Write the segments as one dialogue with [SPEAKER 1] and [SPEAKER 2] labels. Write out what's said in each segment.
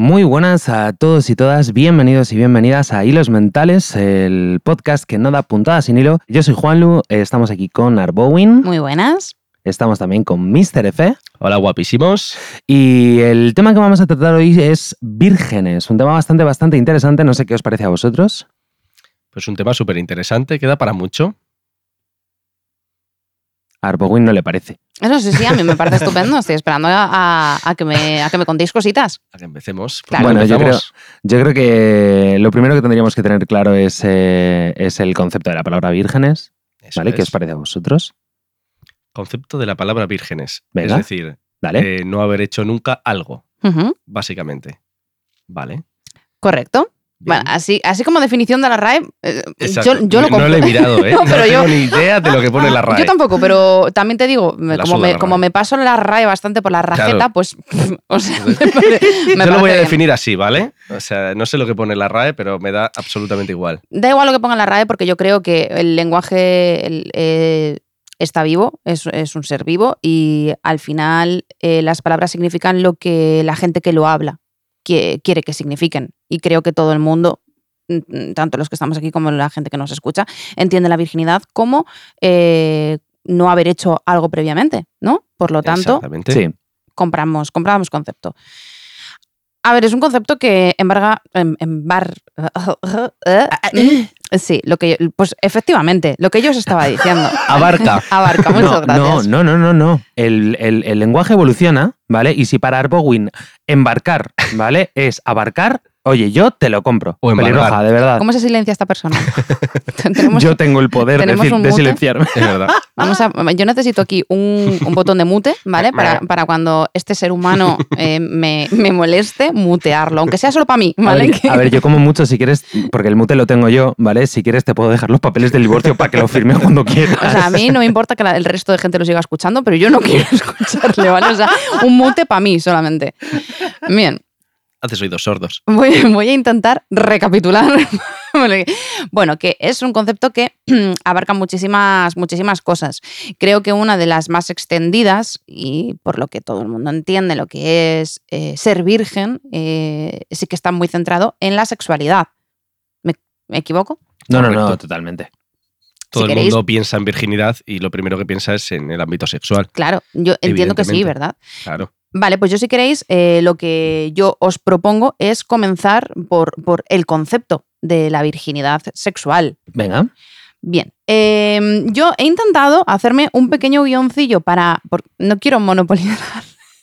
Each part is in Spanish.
[SPEAKER 1] Muy buenas a todos y todas, bienvenidos y bienvenidas a Hilos Mentales, el podcast que no da puntada sin hilo. Yo soy Juanlu, estamos aquí con Arbowin,
[SPEAKER 2] Muy buenas.
[SPEAKER 1] estamos también con Mr. F.
[SPEAKER 3] Hola guapísimos.
[SPEAKER 1] Y el tema que vamos a tratar hoy es vírgenes, un tema bastante, bastante interesante, no sé qué os parece a vosotros.
[SPEAKER 3] Pues un tema súper interesante, queda para mucho.
[SPEAKER 1] A Arbowin no le parece.
[SPEAKER 2] Eso sí, sí, a mí me parece estupendo. Estoy esperando a, a- a que, me, a que me contéis cositas.
[SPEAKER 3] A que empecemos.
[SPEAKER 2] Claro.
[SPEAKER 3] ¿Por
[SPEAKER 1] Bueno, yo creo, yo creo que lo primero que tendríamos que tener claro es, eh, es el concepto de la palabra vírgenes,
[SPEAKER 3] Eso
[SPEAKER 1] ¿vale? ¿Qué os parece a vosotros?
[SPEAKER 3] Concepto de la palabra vírgenes.
[SPEAKER 1] Venga.
[SPEAKER 3] Es decir,
[SPEAKER 1] ¿Vale?
[SPEAKER 3] eh, no haber hecho nunca algo, básicamente. Vale.
[SPEAKER 2] Correcto. Bueno, así, así como definición de la RAE, eh, yo, yo lo
[SPEAKER 3] no, no lo he mirado, ¿eh?
[SPEAKER 2] No, pero
[SPEAKER 3] tengo
[SPEAKER 2] yo-
[SPEAKER 3] ni idea de lo que pone la RAE.
[SPEAKER 2] Yo tampoco, pero también te digo,
[SPEAKER 3] La
[SPEAKER 2] como, me, como
[SPEAKER 3] RAE.
[SPEAKER 2] me paso la RAE bastante por la rajeta,
[SPEAKER 3] Claro.
[SPEAKER 2] pues, o sea, me pare- me
[SPEAKER 3] Yo lo voy a
[SPEAKER 2] bien.
[SPEAKER 3] definir así, ¿vale? O sea, no sé lo que pone la RAE, pero me da absolutamente igual.
[SPEAKER 2] Da igual lo que ponga en la RAE porque yo creo que el lenguaje el, eh, está vivo, es, es un ser vivo y al final eh, las palabras significan lo que la gente que lo habla que- quiere que signifiquen. Y creo que todo el mundo, tanto los que estamos aquí como la gente que nos escucha, entiende la virginidad como eh, no haber hecho algo previamente, ¿no? Por lo tanto.
[SPEAKER 1] Sí.
[SPEAKER 2] compramos, compramos concepto. A ver, es un concepto que embarga, em- embar, sí, lo que, pues efectivamente, lo que yo os estaba diciendo.
[SPEAKER 3] Abarca.
[SPEAKER 2] Abarca, muchas
[SPEAKER 1] No, no,
[SPEAKER 2] gracias.
[SPEAKER 1] no, no, no, no. El, el- el lenguaje evoluciona, ¿vale? Y si para Arbowin embarcar, ¿vale? Es abarcar, oye, yo te lo compro.
[SPEAKER 3] O embargar.
[SPEAKER 1] Pelirroja, de verdad.
[SPEAKER 2] ¿Cómo se silencia esta persona? Tenemos-
[SPEAKER 1] Yo tengo el poder de,
[SPEAKER 2] tenemos
[SPEAKER 1] ci-
[SPEAKER 2] un
[SPEAKER 1] de
[SPEAKER 2] mute.
[SPEAKER 1] silenciarme.
[SPEAKER 3] Es verdad.
[SPEAKER 2] vamos a, yo necesito aquí un, un botón de mute, ¿vale? Para, para cuando este ser humano eh, me, me moleste, mutearlo, aunque sea solo para mí,
[SPEAKER 1] A
[SPEAKER 2] ¿vale?
[SPEAKER 1] ver,
[SPEAKER 2] Que-
[SPEAKER 1] a ver, yo como mucho, si quieres, porque el mute lo tengo yo, ¿vale? Si quieres te puedo dejar los papeles del divorcio para que lo firme cuando quieras.
[SPEAKER 2] O sea, a mí no me importa que la- el resto de gente lo siga escuchando, pero yo no quiero escucharle, ¿vale? O sea, un mute para mí solamente. Bien,
[SPEAKER 3] Haces oídos sordos.
[SPEAKER 2] voy, voy a intentar recapitular. Bueno, que es un concepto que abarca muchísimas, muchísimas cosas. Creo que una de las más extendidas, y por lo que todo el mundo entiende lo que es eh, ser virgen, eh, sí que está muy centrado en la sexualidad. ¿Me, me equivoco?
[SPEAKER 1] No, no, no, totalmente.
[SPEAKER 3] Todo
[SPEAKER 2] Si
[SPEAKER 3] el
[SPEAKER 2] queréis-
[SPEAKER 3] mundo piensa en virginidad y lo primero que piensa es en el ámbito sexual.
[SPEAKER 2] Claro, yo entiendo que sí. ¿verdad?
[SPEAKER 3] Claro.
[SPEAKER 2] Vale, pues yo si queréis, eh, lo que yo os propongo es comenzar por, por el concepto de la virginidad sexual.
[SPEAKER 1] Venga.
[SPEAKER 2] Bien, eh, yo he intentado hacerme un pequeño guioncillo para... por- no quiero monopolizar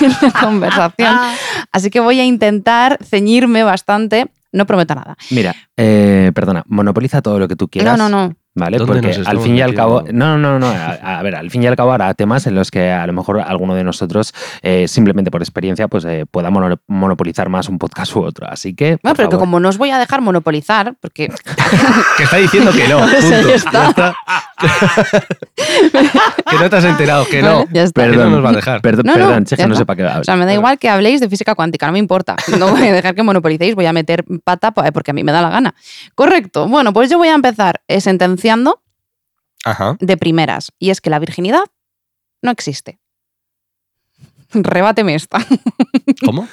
[SPEAKER 2] la conversación, así que voy a intentar ceñirme bastante. No prometo nada.
[SPEAKER 1] Mira, eh, perdona, monopoliza todo lo que tú quieras.
[SPEAKER 2] No, no, no.
[SPEAKER 1] ¿Vale?
[SPEAKER 3] ¿Dónde
[SPEAKER 1] Porque
[SPEAKER 3] nos
[SPEAKER 1] al fin y al cabo. No, no, no. A, a ver, al fin y al cabo habrá temas en los que a lo mejor alguno de nosotros, eh, simplemente por experiencia, pues eh, pueda mono- monopolizar más un podcast u otro. Así que.
[SPEAKER 2] Bueno, pero que como no os voy a dejar monopolizar, porque
[SPEAKER 3] Que está diciendo que no.
[SPEAKER 2] O sea,
[SPEAKER 3] punto.
[SPEAKER 2] ya está.
[SPEAKER 3] Ya está. que no te has enterado, que no.
[SPEAKER 2] Vale, ya está.
[SPEAKER 3] Que no
[SPEAKER 1] Perdón,
[SPEAKER 3] nos va a dejar.
[SPEAKER 1] Perdón,
[SPEAKER 2] No, no,
[SPEAKER 1] perdón,
[SPEAKER 2] ya
[SPEAKER 1] que no para qué hablo.
[SPEAKER 2] O sea, me da igual que habléis de física cuántica, no me importa. No voy a dejar que monopolicéis, voy a meter pata pa- porque a mí me da la gana. Correcto. Bueno, pues yo voy a empezar eh,
[SPEAKER 3] Ajá.
[SPEAKER 2] de primeras. Y es que la virginidad no existe. Rebáteme esta.
[SPEAKER 3] ¿Cómo?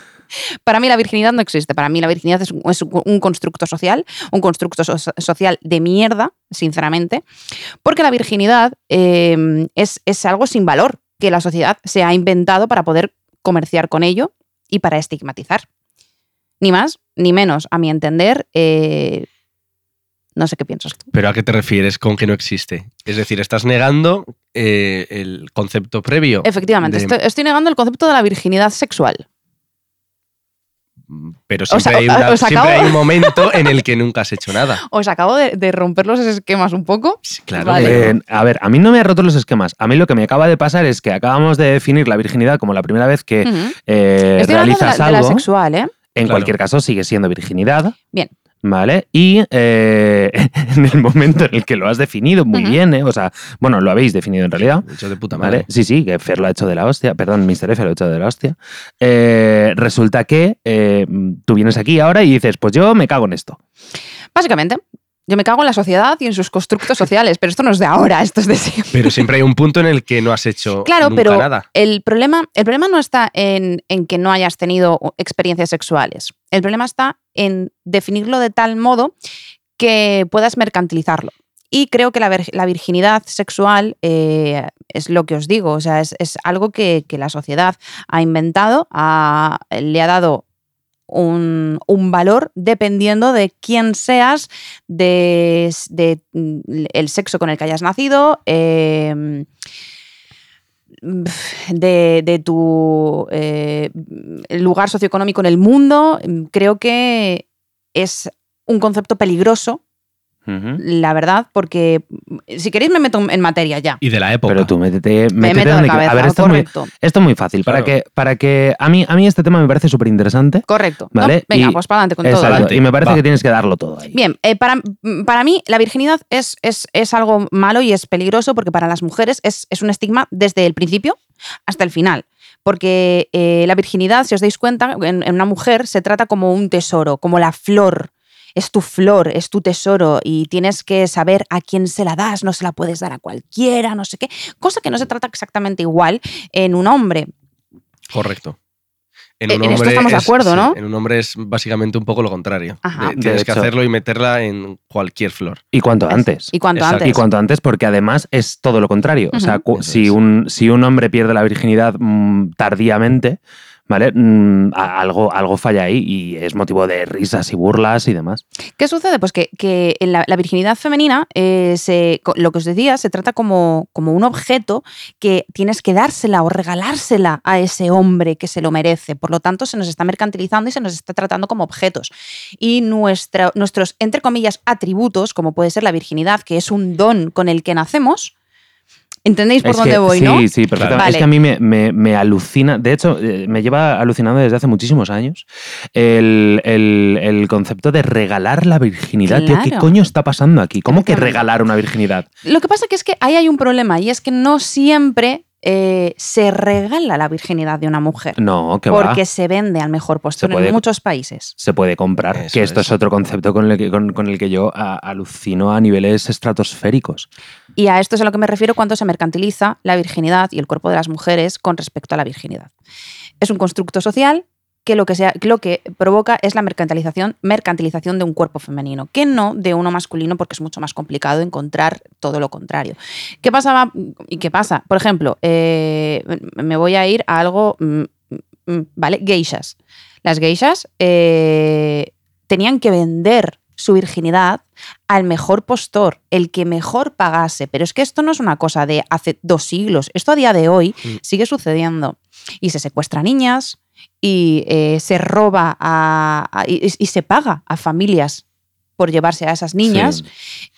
[SPEAKER 2] Para mí la virginidad no existe. Para mí la virginidad es un, es un constructo social, un constructo so- social de mierda, sinceramente, porque la virginidad eh, es, es algo sin valor que la sociedad se ha inventado para poder comerciar con ello y para estigmatizar. Ni más ni menos, a mi entender. eh, no sé qué piensas tú.
[SPEAKER 3] ¿Pero a qué te refieres con que no existe? Es decir, estás negando eh, el concepto previo.
[SPEAKER 2] Efectivamente,
[SPEAKER 3] de-
[SPEAKER 2] estoy, estoy negando el concepto de la virginidad sexual.
[SPEAKER 3] Pero siempre, hay, una-
[SPEAKER 2] os
[SPEAKER 3] siempre
[SPEAKER 2] acabo-
[SPEAKER 3] hay un momento en el que nunca has hecho nada.
[SPEAKER 2] Os acabo de, de romper los esquemas un poco.
[SPEAKER 3] Sí, Claro.
[SPEAKER 2] Vale.
[SPEAKER 1] Eh, a ver, a mí no me ha roto los esquemas. A mí lo que me acaba de pasar es que acabamos de definir la virginidad como la primera vez que eh,
[SPEAKER 2] Estoy hablando de la,
[SPEAKER 1] realizas
[SPEAKER 2] de la
[SPEAKER 1] algo.
[SPEAKER 2] sexual, ¿eh?
[SPEAKER 1] En
[SPEAKER 3] Claro.
[SPEAKER 1] cualquier caso, sigue siendo virginidad.
[SPEAKER 2] Bien.
[SPEAKER 1] ¿Vale? Y eh, en el momento en el que lo has definido muy bien, ¿eh? o sea, bueno, lo habéis definido en realidad.
[SPEAKER 3] Hecho de puta
[SPEAKER 1] ¿Vale?
[SPEAKER 3] madre.
[SPEAKER 1] Sí, sí, que Fer lo ha hecho de la hostia, perdón, Mr. F lo ha hecho de la hostia. Eh, resulta que eh, tú vienes aquí ahora y dices, pues yo me cago en esto.
[SPEAKER 2] Básicamente, Yo me cago en la sociedad y en sus constructos sociales, pero esto no es de ahora, esto es de siempre.
[SPEAKER 3] Pero siempre hay un punto en el que no has hecho
[SPEAKER 2] Claro,
[SPEAKER 3] nunca
[SPEAKER 2] pero
[SPEAKER 3] nada.
[SPEAKER 2] el problema, el problema no está en, en que no hayas tenido experiencias sexuales. El problema está en definirlo de tal modo que puedas mercantilizarlo. Y creo que la, vir- la virginidad sexual eh, es lo que os digo, o sea, es, es algo que, que la sociedad ha inventado, ha- le ha dado un, valor dependiendo de quién seas, de, mm, el sexo con el que hayas nacido, de, de tu eh, lugar socioeconómico en el mundo. Creo que es un concepto peligroso, La verdad, porque si queréis me meto en materia ya.
[SPEAKER 3] Y de la época.
[SPEAKER 1] Pero tú métete,
[SPEAKER 2] Me
[SPEAKER 1] métete
[SPEAKER 2] meto de
[SPEAKER 1] donde
[SPEAKER 2] cabeza.
[SPEAKER 1] A ver, esto es, muy,
[SPEAKER 2] correcto.
[SPEAKER 1] esto es muy fácil. Para que, para que a mí, a mí este tema me parece súper interesante.
[SPEAKER 2] Correcto. ¿no?
[SPEAKER 1] Vale,
[SPEAKER 2] Venga,
[SPEAKER 1] y-
[SPEAKER 2] pues para adelante con
[SPEAKER 1] Exacto,
[SPEAKER 2] todo.
[SPEAKER 3] Adelante,
[SPEAKER 1] Y me parece
[SPEAKER 3] va.
[SPEAKER 1] que tienes que darlo todo ahí.
[SPEAKER 2] Bien, eh, para, para mí la virginidad es, es, es algo malo y es peligroso porque para las mujeres es, es un estigma desde el principio hasta el final. Porque eh, la virginidad, si os dais cuenta, en, en una mujer se trata como un tesoro, como la flor. Es tu flor, es tu tesoro y tienes que saber a quién se la das, no se la puedes dar a cualquiera, no sé qué. Cosa que no se trata exactamente igual en un hombre.
[SPEAKER 3] Correcto.
[SPEAKER 2] En- en esto estamos de acuerdo, ¿no?
[SPEAKER 3] En un hombre es básicamente un poco lo contrario.
[SPEAKER 2] Ajá.
[SPEAKER 3] Tienes
[SPEAKER 1] De
[SPEAKER 3] que hacerlo y meterla en cualquier flor.
[SPEAKER 1] Y cuanto antes.
[SPEAKER 2] Y cuanto
[SPEAKER 3] Exacto.
[SPEAKER 2] antes.
[SPEAKER 1] Y cuanto antes, porque además es todo lo contrario. O sea, si, un, si un hombre pierde la virginidad mm, tardíamente, ¿vale? Mm, algo, algo falla ahí y es motivo de risas y burlas y demás.
[SPEAKER 2] ¿Qué sucede? Pues que, que en la, virginidad femenina, eh, se- lo que os decía, se trata como, como un objeto que tienes que dársela o regalársela a ese hombre que se lo merece. Por lo tanto, se nos está mercantilizando y se nos está tratando como objetos. Y nuestra- nuestros, entre comillas, atributos, como puede ser la virginidad, que es un don con el que nacemos, ¿entendéis por
[SPEAKER 1] Es
[SPEAKER 2] dónde
[SPEAKER 1] que-
[SPEAKER 2] voy,
[SPEAKER 1] sí,
[SPEAKER 2] no?
[SPEAKER 1] Sí, perfectamente.
[SPEAKER 2] Vale.
[SPEAKER 1] Es que a mí me, me- me alucina, de hecho, eh, me lleva alucinando desde hace muchísimos años el, el- el concepto de regalar la virginidad. Tío, ¿qué coño está pasando aquí? ¿Cómo que regalar una virginidad?
[SPEAKER 2] Lo que pasa que es que ahí hay un problema y es que no siempre eh, se regala la virginidad de una mujer.
[SPEAKER 1] No, que va.
[SPEAKER 2] porque se vende al mejor postor
[SPEAKER 1] puede-
[SPEAKER 2] en muchos países.
[SPEAKER 1] se puede comprar.
[SPEAKER 3] Eso
[SPEAKER 1] que esto es.
[SPEAKER 3] es.
[SPEAKER 1] otro concepto con el que, con, con el que yo a- alucino a niveles estratosféricos.
[SPEAKER 2] Y a esto es a lo que me refiero cuando se mercantiliza la virginidad y el cuerpo de las mujeres con respecto a la virginidad. Es un constructo social que lo que, sea, lo que provoca es la mercantilización, mercantilización de un cuerpo femenino, que no de uno masculino, porque es mucho más complicado encontrar todo lo contrario. ¿Qué pasaba y qué pasa? Por ejemplo, eh, me voy a ir a algo, mm, mm, ¿vale? Geishas. Las geishas eh, tenían que vender su virginidad al mejor postor, el que mejor pagase. Pero es que esto no es una cosa de hace dos siglos. Esto a día de hoy
[SPEAKER 3] Mm.
[SPEAKER 2] sigue sucediendo. Y se secuestra niñas y eh, se roba a- a- y, y se paga a familias por llevarse a esas niñas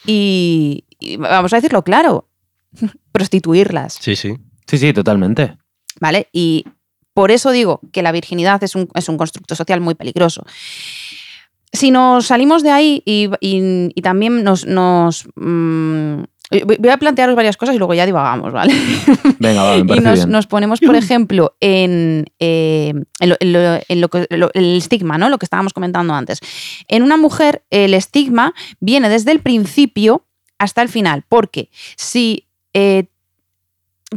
[SPEAKER 2] y, y vamos a decirlo claro, prostituirlas.
[SPEAKER 3] Sí, sí.
[SPEAKER 1] Sí, sí, totalmente.
[SPEAKER 2] ¿vale? Y por eso digo que la virginidad es un, es un constructo social muy peligroso. Si nos salimos de ahí y, y- y también nos... nos, mm, voy a plantearos varias cosas y luego ya divagamos, ¿vale?
[SPEAKER 1] Venga, va, me
[SPEAKER 2] y nos,
[SPEAKER 1] bien.
[SPEAKER 2] nos ponemos, por ejemplo, en, eh, en lo- en lo- en lo que- el estigma, ¿no? Lo que estábamos comentando antes. En una mujer, el estigma viene desde el principio hasta el final, porque si eh,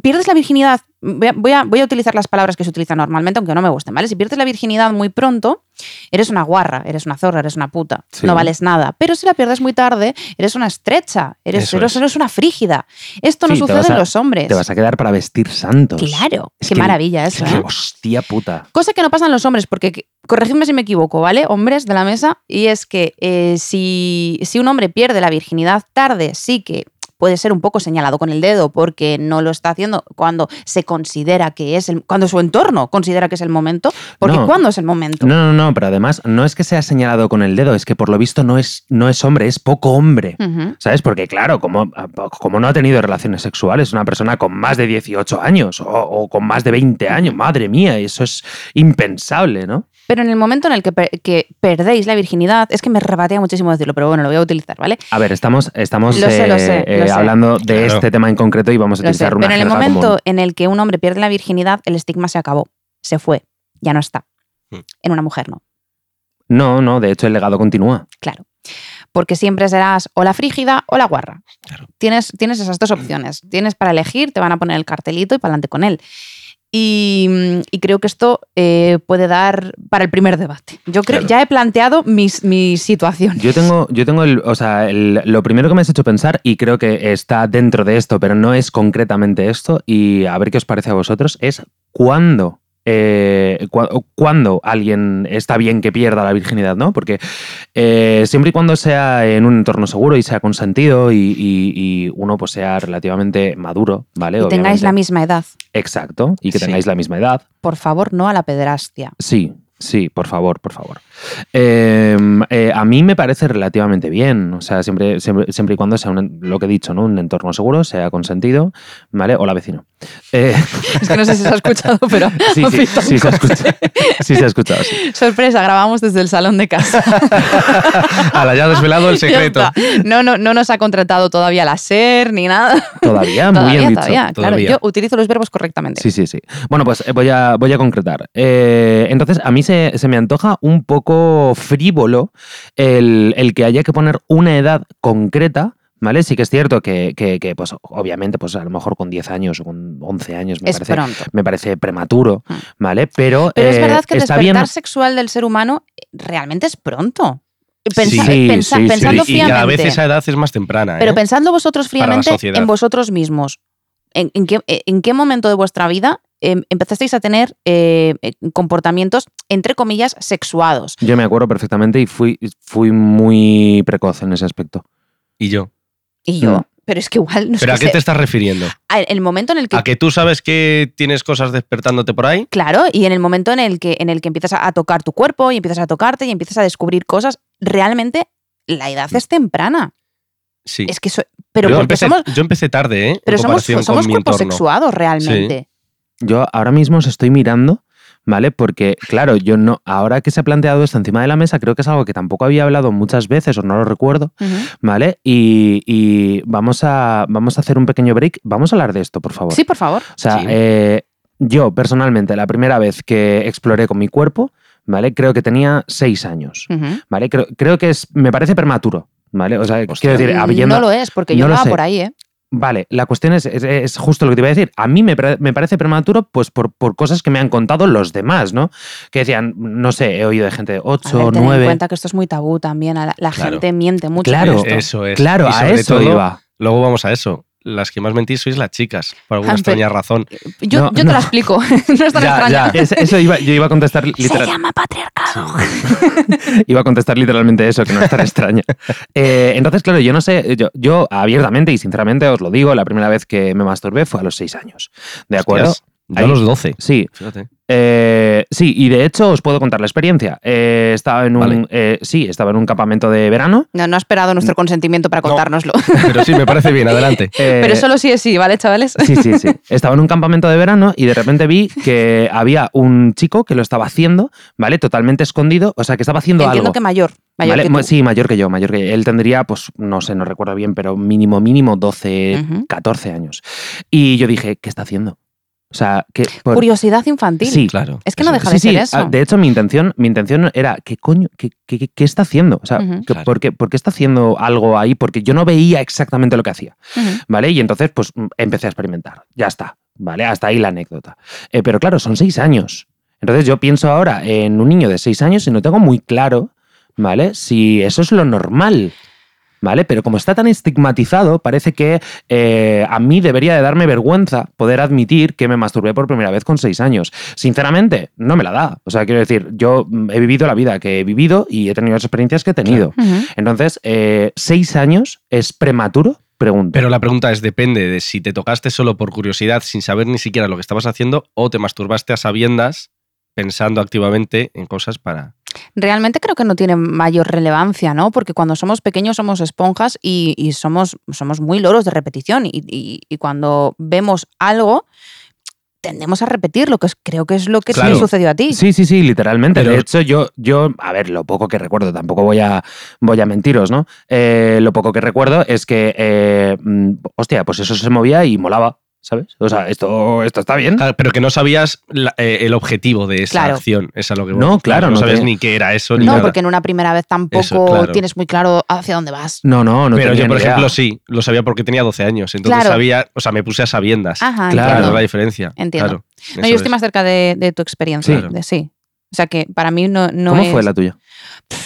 [SPEAKER 2] pierdes la virginidad, voy a, voy a- voy a utilizar las palabras que se utilizan normalmente, aunque no me gusten, ¿vale? Si pierdes la virginidad muy pronto, eres una guarra, eres una zorra, eres una puta,
[SPEAKER 1] Sí.
[SPEAKER 2] no vales nada. Pero si la pierdes muy tarde, eres una estrecha, eres, eres,
[SPEAKER 3] es.
[SPEAKER 2] eres una frígida. Esto no
[SPEAKER 1] Sí,
[SPEAKER 2] sucede
[SPEAKER 1] vas
[SPEAKER 2] en
[SPEAKER 1] a-
[SPEAKER 2] los hombres.
[SPEAKER 1] Te vas a quedar para vestir santos.
[SPEAKER 2] Claro,
[SPEAKER 1] Es
[SPEAKER 2] qué
[SPEAKER 1] que-
[SPEAKER 2] maravilla eso.
[SPEAKER 1] es que,
[SPEAKER 2] ¿eh?
[SPEAKER 1] hostia puta.
[SPEAKER 2] Cosa que no pasa en los hombres, porque que- corregidme si me equivoco, ¿vale? Hombres de la mesa, y es que eh, si, si un hombre pierde la virginidad tarde, sí que puede ser un poco señalado con el dedo porque no lo está haciendo cuando se considera que es el, cuando su entorno considera que es el momento, porque
[SPEAKER 1] No.
[SPEAKER 2] ¿cuándo es el momento?
[SPEAKER 1] No, no, no, pero además no es que sea señalado con el dedo, es que por lo visto no es, no es hombre, es poco hombre. ¿Sabes? Porque claro, como, como no ha tenido relaciones sexuales, una persona con más de 18 años o, o con más de 20 años, madre mía, eso es impensable, ¿no?
[SPEAKER 2] Pero en el momento en el que, per- que perdéis la virginidad, es que me rebatea muchísimo decirlo, pero bueno, lo voy a utilizar, ¿vale?
[SPEAKER 1] A ver, estamos, estamos
[SPEAKER 2] Lo sé, lo
[SPEAKER 1] eh,
[SPEAKER 2] sé,
[SPEAKER 1] eh,
[SPEAKER 2] lo sé.
[SPEAKER 1] hablando de
[SPEAKER 3] Claro.
[SPEAKER 1] este tema en concreto y vamos a
[SPEAKER 2] Lo sé,
[SPEAKER 1] utilizar una
[SPEAKER 2] pero en el momento
[SPEAKER 1] común.
[SPEAKER 2] en el que un hombre pierde la virginidad, el estigma se acabó, se fue, ya no está.
[SPEAKER 3] Mm.
[SPEAKER 2] En una mujer no.
[SPEAKER 1] No, no, de hecho el legado continúa.
[SPEAKER 2] Claro. porque siempre serás o la frígida o la guarra.
[SPEAKER 3] Claro.
[SPEAKER 2] Tienes, tienes esas dos opciones. Tienes para elegir, te van a poner el cartelito y para adelante con él. Y, y creo que esto eh, puede dar para el primer debate. Yo creo,
[SPEAKER 3] Claro.
[SPEAKER 2] ya he planteado mis, mi situación.
[SPEAKER 1] Yo tengo, yo tengo el, o sea, el- lo primero que me has hecho pensar, y creo que está dentro de esto, pero no es concretamente esto, y a ver qué os parece a vosotros, es cuándo. Eh, cua- cuándo alguien está bien que pierda la virginidad, ¿no? Porque eh, siempre y cuando sea en un entorno seguro y sea consentido y, y- y uno pues sea relativamente maduro, ¿vale?
[SPEAKER 2] y tengáis la misma edad.
[SPEAKER 1] Exacto, y que
[SPEAKER 3] Sí.
[SPEAKER 1] tengáis la misma edad.
[SPEAKER 2] Por favor, no a la pederastia.
[SPEAKER 1] Sí, sí, por favor, por favor. Eh, eh, a mí me parece relativamente bien, o sea, siempre, siempre, siempre y cuando sea un- lo que he dicho, ¿no? Un entorno seguro, sea consentido, ¿vale? Hola, vecino. Eh,
[SPEAKER 2] Es que no sé si se ha escuchado, pero.
[SPEAKER 1] sí, sí, sí se ha escuchado. Sí se ha escuchado, sí.
[SPEAKER 2] Sorpresa, grabamos desde el salón de casa.
[SPEAKER 3] Ahora ya desvelado el secreto.
[SPEAKER 2] No, no, no nos ha contratado todavía la SER ni nada.
[SPEAKER 1] Todavía, muy
[SPEAKER 2] todavía,
[SPEAKER 1] bien dicho.
[SPEAKER 2] todavía, claro.
[SPEAKER 3] Todavía.
[SPEAKER 2] Yo utilizo los verbos correctamente.
[SPEAKER 1] Sí, sí, sí. Bueno, pues eh, voy a, voy a concretar. Eh, entonces, a mí se, se me antoja un poco frívolo el, el que haya que poner una edad concreta. ¿Vale? Sí que es cierto que, que- que, pues, obviamente, pues a lo mejor con 10 años o con 11 años me,
[SPEAKER 2] es
[SPEAKER 1] parece,
[SPEAKER 2] pronto.
[SPEAKER 1] me parece prematuro,
[SPEAKER 2] Mm.
[SPEAKER 1] ¿vale? Pero,
[SPEAKER 2] Pero es
[SPEAKER 1] eh,
[SPEAKER 2] verdad que el despertar
[SPEAKER 1] bien.
[SPEAKER 2] sexual del ser humano eh, realmente es pronto. Pensa-
[SPEAKER 1] Sí,
[SPEAKER 2] pensa-
[SPEAKER 1] sí,
[SPEAKER 3] y cada
[SPEAKER 2] fríamente.
[SPEAKER 3] vez esa edad es más temprana.
[SPEAKER 2] Pero
[SPEAKER 3] ¿eh?
[SPEAKER 2] pensadlo vosotros fríamente en vosotros mismos. ¿En, en qué, en qué momento de vuestra vida em, empezasteis a tener eh, comportamientos, entre comillas, sexuados?
[SPEAKER 1] Yo me acuerdo perfectamente y fui, fui muy precoz en ese aspecto.
[SPEAKER 3] Y yo.
[SPEAKER 2] Y yo,
[SPEAKER 1] Mm.
[SPEAKER 2] pero es que igual no
[SPEAKER 3] ¿Pero a qué te estás refiriendo?
[SPEAKER 2] a- el momento en el que
[SPEAKER 3] ¿A que tú sabes que tienes cosas despertándote por ahí?
[SPEAKER 2] Claro, y en el momento en el que, en el que empiezas a, tocar tu cuerpo y empiezas a tocarte y empiezas a descubrir cosas, realmente la edad es temprana.
[SPEAKER 3] Sí.
[SPEAKER 2] Es que so- pero
[SPEAKER 3] yo, empecé,
[SPEAKER 2] somos,
[SPEAKER 3] yo empecé tarde, ¿eh?
[SPEAKER 2] pero
[SPEAKER 3] en
[SPEAKER 2] somos, somos cuerpos sexuados realmente.
[SPEAKER 1] Yo ahora mismo os estoy mirando, ¿vale? Porque, claro, yo no. Ahora que se ha planteado esto encima de la mesa, creo que es algo que tampoco había hablado muchas veces o no lo recuerdo. ¿Vale? Y, y vamos, a, vamos a hacer un pequeño break. Vamos a hablar de esto, por favor.
[SPEAKER 2] Sí, por favor.
[SPEAKER 1] O sea,
[SPEAKER 3] Sí.
[SPEAKER 1] eh, yo personalmente, la primera vez que exploré con mi cuerpo, ¿vale? Creo que tenía seis años. ¿Vale? Creo, creo que es. Me parece prematuro. ¿Vale? O sea,
[SPEAKER 3] Hostia.
[SPEAKER 1] quiero decir, habiendo.
[SPEAKER 2] No lo es, porque yo
[SPEAKER 1] no sé.
[SPEAKER 2] por ahí, ¿eh?
[SPEAKER 1] Vale, la cuestión es, es, es justo lo que te iba a decir. A mí me, me parece prematuro pues por, por cosas que me han contado los demás, ¿no? Que decían, no sé, he oído de gente de
[SPEAKER 2] A
[SPEAKER 1] 8,
[SPEAKER 2] ver, ten en
[SPEAKER 1] 9.
[SPEAKER 2] cuenta que esto es muy tabú también. La, la
[SPEAKER 3] Claro.
[SPEAKER 2] gente miente mucho.
[SPEAKER 1] Claro.
[SPEAKER 3] Eso es.
[SPEAKER 1] Claro,
[SPEAKER 3] Y
[SPEAKER 1] a eso
[SPEAKER 3] todo,
[SPEAKER 1] iba.
[SPEAKER 3] Luego vamos a eso. Las que más mentís sois las chicas, por alguna
[SPEAKER 2] Ah,
[SPEAKER 3] extraña razón.
[SPEAKER 2] Yo,
[SPEAKER 1] No,
[SPEAKER 2] yo te
[SPEAKER 1] no.
[SPEAKER 2] la explico. no es tan
[SPEAKER 3] Ya,
[SPEAKER 2] extraño.
[SPEAKER 3] ya.
[SPEAKER 1] Es- eso iba, yo iba a contestar
[SPEAKER 2] Se
[SPEAKER 1] literal,
[SPEAKER 2] llama patriarcado.
[SPEAKER 1] iba a contestar literalmente eso, que no es tan extraño. Eh, entonces, claro, yo no sé, yo, yo abiertamente y sinceramente os lo digo, la primera vez que me masturbé fue a los 6 años. ¿De acuerdo?
[SPEAKER 3] Hostias, yo
[SPEAKER 1] Ahí-
[SPEAKER 3] a los 12.
[SPEAKER 1] Sí,
[SPEAKER 3] Fíjate.
[SPEAKER 1] Eh, sí, y de hecho os puedo contar la experiencia. Eh, estaba en un,
[SPEAKER 3] Vale.
[SPEAKER 1] eh, sí, estaba en un campamento de verano.
[SPEAKER 2] No, no ha esperado nuestro consentimiento para
[SPEAKER 3] No.
[SPEAKER 2] contárnoslo.
[SPEAKER 3] Pero sí, me parece bien, adelante.
[SPEAKER 1] Eh,
[SPEAKER 2] Pero solo sí es sí, ¿vale, chavales?
[SPEAKER 1] Sí, sí, sí. Estaba en un campamento de verano y de repente vi que había un chico que lo estaba haciendo, ¿vale? Totalmente escondido, o sea, que estaba haciendo
[SPEAKER 2] Entiendo
[SPEAKER 1] algo.
[SPEAKER 2] que mayor. mayor
[SPEAKER 1] ¿vale?
[SPEAKER 2] que tú.
[SPEAKER 1] Sí, mayor que yo, mayor que él tendría, pues no sé, no recuerdo bien, pero mínimo, mínimo 12,
[SPEAKER 2] Ujú.
[SPEAKER 1] 14 años. Y yo dije, ¿qué está haciendo? O sea, que... por-
[SPEAKER 2] Curiosidad infantil.
[SPEAKER 1] Sí,
[SPEAKER 3] Claro.
[SPEAKER 2] Es que no
[SPEAKER 3] eso
[SPEAKER 2] deja
[SPEAKER 1] Sí,
[SPEAKER 2] de ser
[SPEAKER 1] sí.
[SPEAKER 2] eso.
[SPEAKER 1] ah, De hecho, mi intención, mi intención era, ¿qué coño? ¿Qué, qué- está haciendo? O sea,
[SPEAKER 2] Ujú.
[SPEAKER 1] que-
[SPEAKER 3] Claro.
[SPEAKER 1] ¿por, qué, por qué está haciendo algo ahí? Porque yo no veía exactamente lo que hacía. ¿vale? Y entonces, pues, mm, empecé a experimentar. Ya está, ¿vale? Hasta ahí la anécdota. Eh, pero claro, son seis años. Entonces yo pienso ahora en un niño de seis años y no tengo muy claro, ¿vale? Si eso es lo normal. ¿Vale? Pero como está tan estigmatizado, parece que eh, a mí debería de darme vergüenza poder admitir que me masturbé por primera vez con seis años. Sinceramente, no me la da. O sea, quiero decir, yo mm, he vivido la vida que he vivido y he tenido las experiencias que he tenido. Entonces, eh, ¿seis años es prematuro? Pregunto.
[SPEAKER 3] Pero la pregunta es, depende de si te tocaste solo por curiosidad sin saber ni siquiera lo que estabas haciendo o te masturbaste a sabiendas pensando activamente en cosas para...
[SPEAKER 2] Realmente creo que no tiene mayor relevancia, ¿no? Porque cuando somos pequeños somos esponjas y, y somos, somos muy loros de repetición. Y, y- y cuando vemos algo, tendemos a repetir lo que es- creo que es lo que te
[SPEAKER 3] Claro.
[SPEAKER 2] sucedió a ti.
[SPEAKER 1] Sí, sí, sí, literalmente.
[SPEAKER 3] Pero-
[SPEAKER 1] de hecho, yo, yo, a ver, lo poco que recuerdo, tampoco voy a, voy a mentiros, ¿no? Eh, lo poco que recuerdo es que, eh, mm, hostia, pues eso se movía y molaba. ¿Sabes? O sea, esto, esto está bien.
[SPEAKER 3] Claro, pero que no sabías la- eh, el objetivo de esa
[SPEAKER 2] Claro.
[SPEAKER 3] acción. Es a lo que
[SPEAKER 1] No, claro,
[SPEAKER 3] no,
[SPEAKER 1] no
[SPEAKER 3] sabías
[SPEAKER 1] te-
[SPEAKER 3] ni qué era eso ni
[SPEAKER 2] No,
[SPEAKER 3] nada.
[SPEAKER 2] porque en una primera vez tampoco
[SPEAKER 3] Eso, claro.
[SPEAKER 2] tienes muy claro hacia dónde vas.
[SPEAKER 1] No, no, no
[SPEAKER 3] pero
[SPEAKER 1] tenía
[SPEAKER 3] yo, por
[SPEAKER 1] idea.
[SPEAKER 3] ejemplo, sí, lo sabía porque tenía 12 años. Entonces
[SPEAKER 2] Claro.
[SPEAKER 3] sabía, o sea, me puse a sabiendas.
[SPEAKER 2] Ajá,
[SPEAKER 1] Claro.
[SPEAKER 2] Entiendo.
[SPEAKER 3] la diferencia.
[SPEAKER 2] Entiendo.
[SPEAKER 3] Claro,
[SPEAKER 2] No, yo estoy
[SPEAKER 3] es.
[SPEAKER 2] más cerca de, de tu experiencia.
[SPEAKER 1] Sí.
[SPEAKER 2] de- sí. O sea que para mí no, no
[SPEAKER 1] ¿Cómo
[SPEAKER 2] es-
[SPEAKER 1] fue la tuya?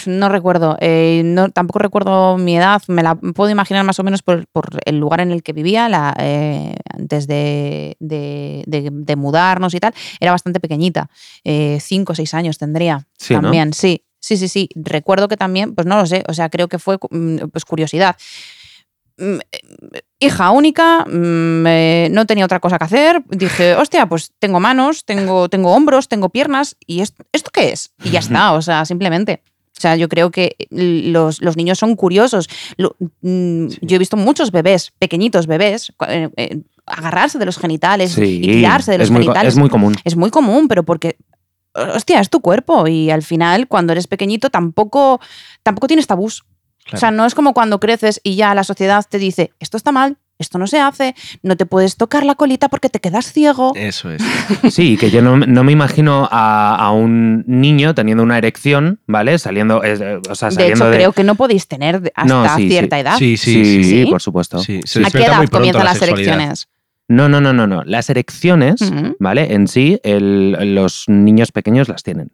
[SPEAKER 2] No recuerdo. eh, no, tampoco recuerdo mi edad. Me la puedo imaginar más o menos por, por el lugar en el que vivía la, eh, antes de, de- de- de mudarnos y tal. Era bastante pequeñita. Eh, cinco o seis años tendría.
[SPEAKER 1] Sí, ¿no?
[SPEAKER 2] también, sí. Sí, sí, sí. Recuerdo que también, pues no lo sé. O sea, creo que fue mm, pues curiosidad. Mm, eh, Hija única, mm, eh, no tenía otra cosa que hacer. Dije, hostia, pues tengo manos, tengo, tengo hombros, tengo piernas. ¿Y esto, esto qué es? Y ya está, o sea, simplemente. O sea, yo creo que los, los niños son curiosos. Lo- mm, Yo he visto muchos bebés, pequeñitos bebés, eh, eh, agarrarse de los genitales
[SPEAKER 1] Sí,
[SPEAKER 2] y tirarse de los
[SPEAKER 1] es muy, co-
[SPEAKER 2] genitales.
[SPEAKER 1] es muy común.
[SPEAKER 2] Es muy común, pero porque, hostia, es tu cuerpo y al final, cuando eres pequeñito, tampoco, tampoco tienes tabús. O sea, no es como cuando creces y ya la sociedad te dice, esto está mal, esto no se hace, no te puedes tocar la colita porque te quedas ciego.
[SPEAKER 3] Eso es.
[SPEAKER 1] Sí, que yo no, no me imagino a, a un niño teniendo una erección, ¿vale? Saliendo, eh, o sea,
[SPEAKER 2] de
[SPEAKER 1] saliendo
[SPEAKER 2] hecho,
[SPEAKER 1] de...
[SPEAKER 2] creo que no podéis tener de- hasta
[SPEAKER 1] No, sí, sí.
[SPEAKER 2] cierta edad.
[SPEAKER 3] Sí, sí,
[SPEAKER 1] sí,
[SPEAKER 3] sí.
[SPEAKER 2] sí.
[SPEAKER 1] por supuesto.
[SPEAKER 3] sí. Se
[SPEAKER 2] ¿A qué
[SPEAKER 3] despierta
[SPEAKER 2] edad
[SPEAKER 3] muy pronto
[SPEAKER 2] comienzan
[SPEAKER 3] la
[SPEAKER 2] las erecciones?
[SPEAKER 1] No, no, no, no, no. Las erecciones. ¿vale? En sí, el- los niños pequeños las tienen.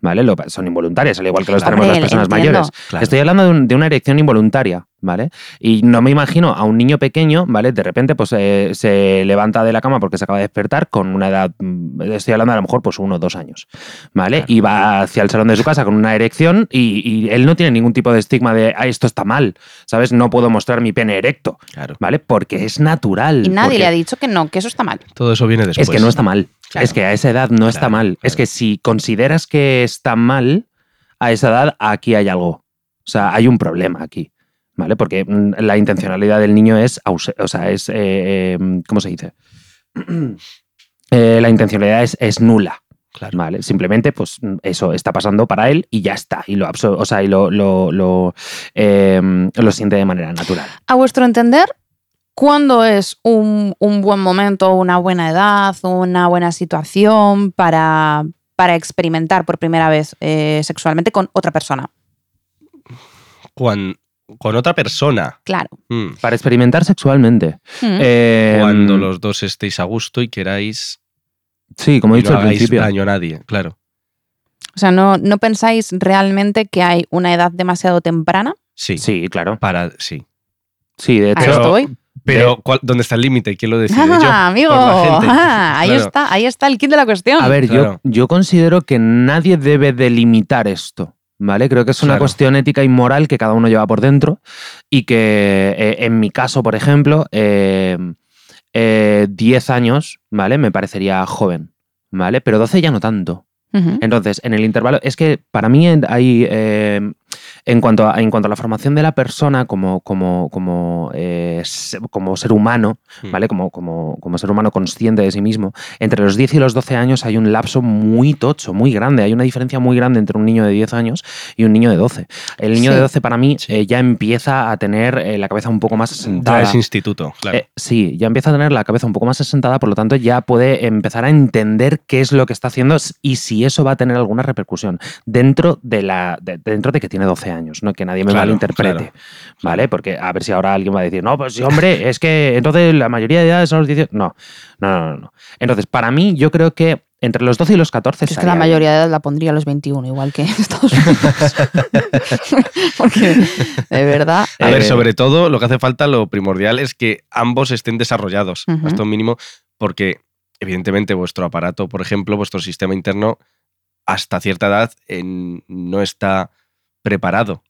[SPEAKER 1] ¿Vale? Lo- son involuntarias, al igual que los tenemos las personas
[SPEAKER 2] entiendo.
[SPEAKER 1] mayores.
[SPEAKER 3] Claro.
[SPEAKER 1] Estoy hablando de, un- de una erección involuntaria, ¿vale? Y no me imagino a un niño pequeño, ¿vale? De repente, pues eh, se levanta de la cama porque se acaba de despertar con una edad, mm, estoy hablando a lo mejor, pues uno o dos años, ¿vale?
[SPEAKER 3] Claro.
[SPEAKER 1] Y va hacia el salón de su casa con una erección y, y él no tiene ningún tipo de estigma de, ah, esto está mal, ¿sabes? No puedo mostrar mi pene erecto,
[SPEAKER 3] Claro.
[SPEAKER 1] ¿vale? Porque es natural.
[SPEAKER 2] Y nadie
[SPEAKER 1] porque-
[SPEAKER 2] le ha dicho que no, que eso está mal.
[SPEAKER 3] Todo eso viene después.
[SPEAKER 1] es que no está mal.
[SPEAKER 3] Claro.
[SPEAKER 1] Es que a esa edad no está
[SPEAKER 3] Claro,
[SPEAKER 1] mal. Es que si consideras que está mal, a esa edad aquí hay algo. O sea, hay un problema aquí. ¿Vale? Porque mm, la intencionalidad del niño es. O sea, es. eh, eh, ¿Cómo se dice? Eh, la intencionalidad es, es nula.
[SPEAKER 3] Claro.
[SPEAKER 1] ¿Vale? Simplemente, pues eso está pasando para él y ya está. Y lo, absor- o sea, y lo, lo, lo, eh, lo siente de manera natural.
[SPEAKER 2] A vuestro entender, ¿cuándo es un, un buen momento, una buena edad, una buena situación para, para experimentar por primera vez eh, sexualmente con otra persona?
[SPEAKER 3] Cuan- con otra persona.
[SPEAKER 2] Claro.
[SPEAKER 3] Mm.
[SPEAKER 1] Para experimentar sexualmente.
[SPEAKER 2] Mm.
[SPEAKER 1] Eh,
[SPEAKER 3] Cuando los dos estéis a gusto y queráis
[SPEAKER 1] Sí, como he dicho
[SPEAKER 3] no
[SPEAKER 1] al principio.
[SPEAKER 3] daño a nadie, claro.
[SPEAKER 2] O sea, ¿no, ¿no pensáis realmente que hay una edad demasiado temprana?
[SPEAKER 3] Sí.
[SPEAKER 1] Sí, claro.
[SPEAKER 3] Para, sí.
[SPEAKER 1] Sí, de
[SPEAKER 2] Ahí
[SPEAKER 1] hecho.
[SPEAKER 3] Pero-
[SPEAKER 2] estoy.
[SPEAKER 3] Pero ¿cuál- ¿dónde está el límite? ¿Quién lo decide? Yo.
[SPEAKER 2] Ah, amigo.
[SPEAKER 3] La gente.
[SPEAKER 2] Ah, ahí
[SPEAKER 3] Claro.
[SPEAKER 2] está, ahí está el kit de la cuestión.
[SPEAKER 1] A ver,
[SPEAKER 3] Claro.
[SPEAKER 1] yo, yo considero que nadie debe delimitar esto. ¿Vale? Creo que es una
[SPEAKER 3] Claro.
[SPEAKER 1] cuestión ética y moral que cada uno lleva por dentro. Y que eh, en mi caso, por ejemplo, eh, eh, 10 años, ¿vale? Me parecería joven. ¿Vale? Pero 12 ya no tanto. Entonces, en el intervalo, es que para mí hay, eh, en, cuanto a, en cuanto a la formación de la persona como, como, como, eh, como ser humano,
[SPEAKER 3] Mm.
[SPEAKER 1] ¿vale? Como, como, como ser humano consciente de sí mismo, entre los 10 y los 12 años hay un lapso muy tocho, muy grande. Hay una diferencia muy grande entre un niño de 10 años y un niño de 12. El niño
[SPEAKER 2] Sí.
[SPEAKER 1] de 12 para mí
[SPEAKER 3] Sí.
[SPEAKER 1] eh, ya empieza a tener eh, la cabeza un poco más
[SPEAKER 3] Ya
[SPEAKER 1] asentada.
[SPEAKER 3] es instituto, claro.
[SPEAKER 1] Eh, sí, ya empieza a tener la cabeza un poco más asentada, por lo tanto ya puede empezar a entender qué es lo que está haciendo y si eso va a tener alguna repercusión dentro de la de- dentro de que tiene 12 años, no que nadie me
[SPEAKER 3] Claro,
[SPEAKER 1] malinterprete,
[SPEAKER 3] claro.
[SPEAKER 1] ¿vale? Porque a ver si ahora alguien va a decir, "No, pues sí, hombre, es que entonces la mayoría de edades son los 18". No, no, no, no, no. Entonces, para mí yo creo que entre los 12 y los 14
[SPEAKER 2] Es que la mayoría de edad la pondría a los 21, igual que en Estados Unidos. Porque, de verdad.
[SPEAKER 3] A ver,
[SPEAKER 1] Eh,
[SPEAKER 3] sobre todo lo que hace falta, lo primordial es que ambos estén desarrollados, hasta un mínimo, porque evidentemente vuestro aparato, por ejemplo, vuestro sistema interno, hasta cierta edad en- no está preparado,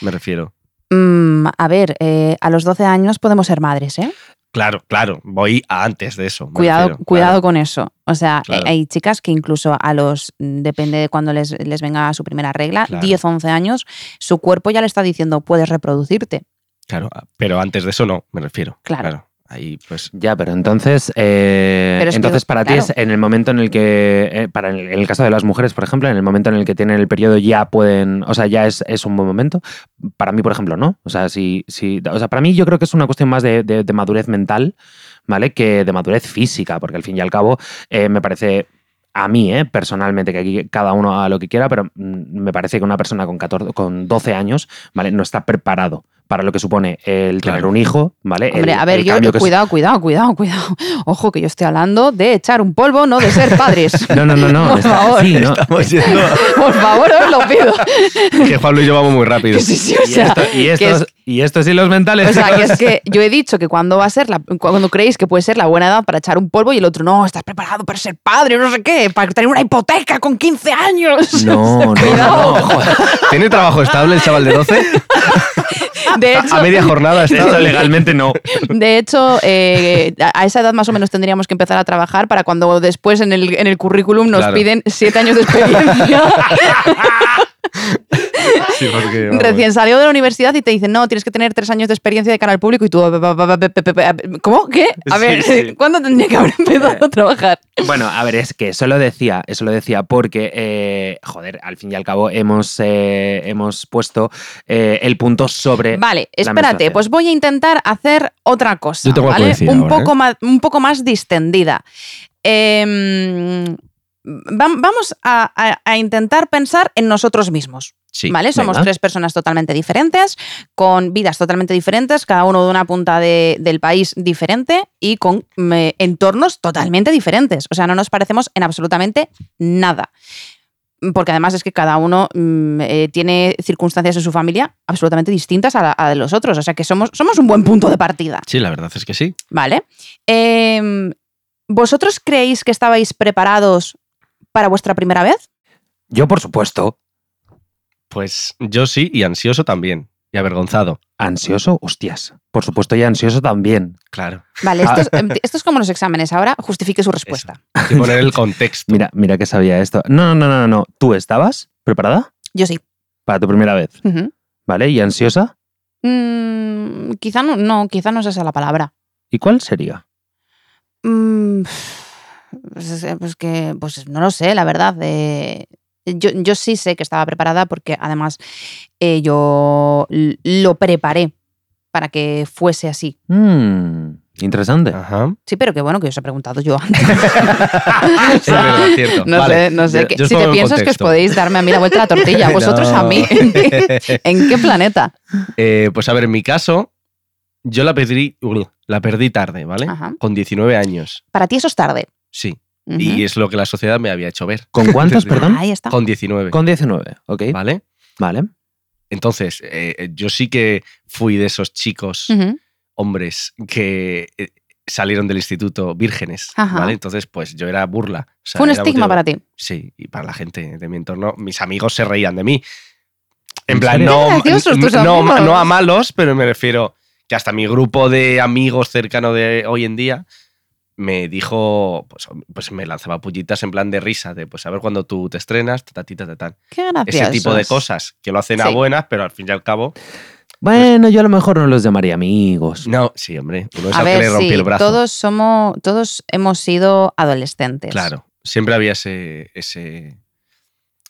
[SPEAKER 3] me refiero.
[SPEAKER 2] mm, a ver, eh, a los 12 años podemos ser madres, ¿eh?
[SPEAKER 3] Claro, claro, voy a antes de eso.
[SPEAKER 2] Cuidado,
[SPEAKER 3] refiero,
[SPEAKER 2] cuidado
[SPEAKER 3] claro.
[SPEAKER 2] con eso. O sea,
[SPEAKER 3] Claro.
[SPEAKER 2] eh, hay chicas que incluso a los, depende de cuando les, les venga su primera regla,
[SPEAKER 3] Claro.
[SPEAKER 2] 10, 11 años, su cuerpo ya le está diciendo, puedes reproducirte.
[SPEAKER 3] Claro, pero antes de eso no, me refiero.
[SPEAKER 2] Claro.
[SPEAKER 3] Ahí, pues.
[SPEAKER 1] Ya, pero entonces, eh,
[SPEAKER 2] Pero es que,
[SPEAKER 1] entonces para ti es en el momento en el que, eh, para el, en el caso de las mujeres, por ejemplo, en el momento en el que tienen el periodo ya pueden, o sea, ya es, es un buen momento. Para mí, por ejemplo, no. O sea, si, si, o sea, para mí yo creo que es una cuestión más de, de- de madurez mental, ¿vale? Que de madurez física, porque al fin y al cabo eh, me parece a mí, eh, personalmente, que aquí cada uno haga lo que quiera, pero mm, me parece que una persona con, 14, con 12 años, ¿vale? No está preparado para lo que supone el tener
[SPEAKER 3] Claro.
[SPEAKER 1] un hijo, ¿vale?
[SPEAKER 2] Hombre,
[SPEAKER 1] El-
[SPEAKER 2] a ver, yo,
[SPEAKER 1] es-
[SPEAKER 2] cuidado, cuidado, cuidado, cuidado. Ojo, que yo estoy hablando de echar un polvo, no de ser padres.
[SPEAKER 1] No, no, no, no.
[SPEAKER 2] Por
[SPEAKER 1] está-
[SPEAKER 2] favor.
[SPEAKER 1] sí, no.
[SPEAKER 3] Estamos yendo a-
[SPEAKER 2] Por favor, os lo pido.
[SPEAKER 3] que Pablo y yo vamos muy rápido.
[SPEAKER 2] Sí, sí, o
[SPEAKER 1] Y,
[SPEAKER 2] sea,
[SPEAKER 1] esto, y,
[SPEAKER 2] que
[SPEAKER 1] estos,
[SPEAKER 2] es-
[SPEAKER 1] y estos hilos mentales.
[SPEAKER 2] O sea, que es que yo he dicho que cuando va a ser la, cuando creéis que puede ser la buena edad para echar un polvo y el otro no, estás preparado para ser padre, no sé qué, para tener una hipoteca con 15 años.
[SPEAKER 1] No, no,
[SPEAKER 2] Cuidado.
[SPEAKER 1] no, joder.
[SPEAKER 3] ¿Tiene trabajo estable el chaval de 12?
[SPEAKER 2] De
[SPEAKER 3] A
[SPEAKER 2] hecho,
[SPEAKER 3] media jornada está.
[SPEAKER 1] Legalmente no.
[SPEAKER 2] de hecho eh, a a esa edad más o menos tendríamos que empezar a trabajar para cuando después en el, en el currículum nos
[SPEAKER 3] Claro.
[SPEAKER 2] piden siete años de experiencia.
[SPEAKER 3] Sí, porque, vamos.
[SPEAKER 2] Recién salió de la universidad y te dicen, no, tienes que tener tres años de experiencia de cara al público y tú... ¿Cómo? ¿Qué? A ver,
[SPEAKER 3] sí.
[SPEAKER 2] ¿cuándo tendría que haber empezado a trabajar?
[SPEAKER 1] Bueno, a ver, es que eso lo decía, eso lo decía porque, eh, joder, al fin y al cabo hemos, eh, hemos puesto eh, el punto sobre.
[SPEAKER 2] Vale, espérate, pues voy a intentar hacer otra cosa,
[SPEAKER 3] Yo tengo
[SPEAKER 2] ¿vale? un,
[SPEAKER 3] ahora,
[SPEAKER 2] poco
[SPEAKER 3] ¿eh?
[SPEAKER 2] más, un poco más distendida. Vam- vamos a, a- a intentar pensar en nosotros mismos.
[SPEAKER 3] Sí.
[SPEAKER 2] ¿Vale? Somos
[SPEAKER 1] venga.
[SPEAKER 2] tres personas totalmente diferentes, con vidas totalmente diferentes, cada uno de una punta de- del país diferente y con entornos totalmente diferentes. O sea, no nos parecemos en absolutamente nada. Porque además es que cada uno mm, eh, tiene circunstancias en su familia absolutamente distintas a, la- a de los otros. O sea que somos, somos un buen punto de partida.
[SPEAKER 3] Sí, la verdad es que sí.
[SPEAKER 2] ¿Vale? Em, ¿Vosotros creéis que estabais preparados para vuestra primera vez?
[SPEAKER 1] Yo, por supuesto,
[SPEAKER 3] Pues yo sí y ansioso también. Y avergonzado.
[SPEAKER 1] ansioso, hostias. Por supuesto, y ansioso también.
[SPEAKER 3] Claro.
[SPEAKER 2] Vale,
[SPEAKER 1] Ah.
[SPEAKER 2] esto es, em, esto es como los exámenes. Ahora justifique su respuesta.
[SPEAKER 3] Hay que poner el contexto.
[SPEAKER 1] Mira, mira que sabía esto. No, no, no, no, no. ¿Tú estabas preparada
[SPEAKER 2] Yo sí.
[SPEAKER 1] para tu primera vez? ¿Vale? ¿Y ansiosa?
[SPEAKER 2] Mm, quizá no, no, quizá no es esa la palabra.
[SPEAKER 1] ¿Y cuál sería?
[SPEAKER 2] Mm, pues, es- pues que, pues no lo sé, la verdad. eh, yo, yo sí sé que estaba preparada porque además eh, yo lo preparé para que fuese así.
[SPEAKER 1] Mm, interesante.
[SPEAKER 3] Ajá.
[SPEAKER 2] Sí, pero que bueno que os he preguntado yo antes.
[SPEAKER 3] Es verdad, cierto.
[SPEAKER 2] No
[SPEAKER 3] Vale.
[SPEAKER 2] sé, no sé.
[SPEAKER 3] Yo-
[SPEAKER 2] que-
[SPEAKER 3] yo
[SPEAKER 2] si te piensas que os podéis darme a mí la vuelta a la tortilla, vosotros a mí. ¿En qué, en qué planeta?
[SPEAKER 3] Eh, pues a ver, en mi caso, yo la perdí, la perdí tarde, ¿vale?
[SPEAKER 2] Ajá.
[SPEAKER 3] Con 19 años.
[SPEAKER 2] Para ti eso es tarde.
[SPEAKER 3] Sí. Y es lo que la sociedad me había hecho ver.
[SPEAKER 1] ¿Con cuántos, perdón?
[SPEAKER 2] Ahí está.
[SPEAKER 3] Con 19.
[SPEAKER 1] Con 19, ok.
[SPEAKER 3] ¿Vale?
[SPEAKER 1] Vale.
[SPEAKER 3] Entonces, eh, yo sí que fui de esos chicos, hombres, que eh, salieron del instituto vírgenes,
[SPEAKER 2] Ajá.
[SPEAKER 3] ¿vale? Entonces, pues yo era burla. O sea,
[SPEAKER 2] Fue un estigma
[SPEAKER 3] motivo-
[SPEAKER 2] para ti.
[SPEAKER 3] Sí, y para la gente de mi entorno, mis amigos se reían de mí. En
[SPEAKER 1] ¿En
[SPEAKER 3] plan, no, no,
[SPEAKER 2] amigos.
[SPEAKER 3] no a malos, pero me refiero que hasta mi grupo de amigos cercano de hoy en día me dijo, pues, pues me lanzaba pullitas en plan de risa, de pues a ver cuando tú te estrenas, ta, ta, ta, ta.
[SPEAKER 2] Qué.
[SPEAKER 3] Ese tipo de cosas que lo hacen a
[SPEAKER 2] Sí.
[SPEAKER 3] buenas, pero al fin y al cabo,
[SPEAKER 1] Bueno, yo a lo mejor no los llamaría amigos.
[SPEAKER 3] no, sí, hombre, uno es
[SPEAKER 2] A
[SPEAKER 3] al que
[SPEAKER 2] ver,
[SPEAKER 3] le rompí
[SPEAKER 2] sí,
[SPEAKER 3] el brazo.
[SPEAKER 2] todos somos, todos hemos sido adolescentes.
[SPEAKER 3] Claro, siempre había ese, ese,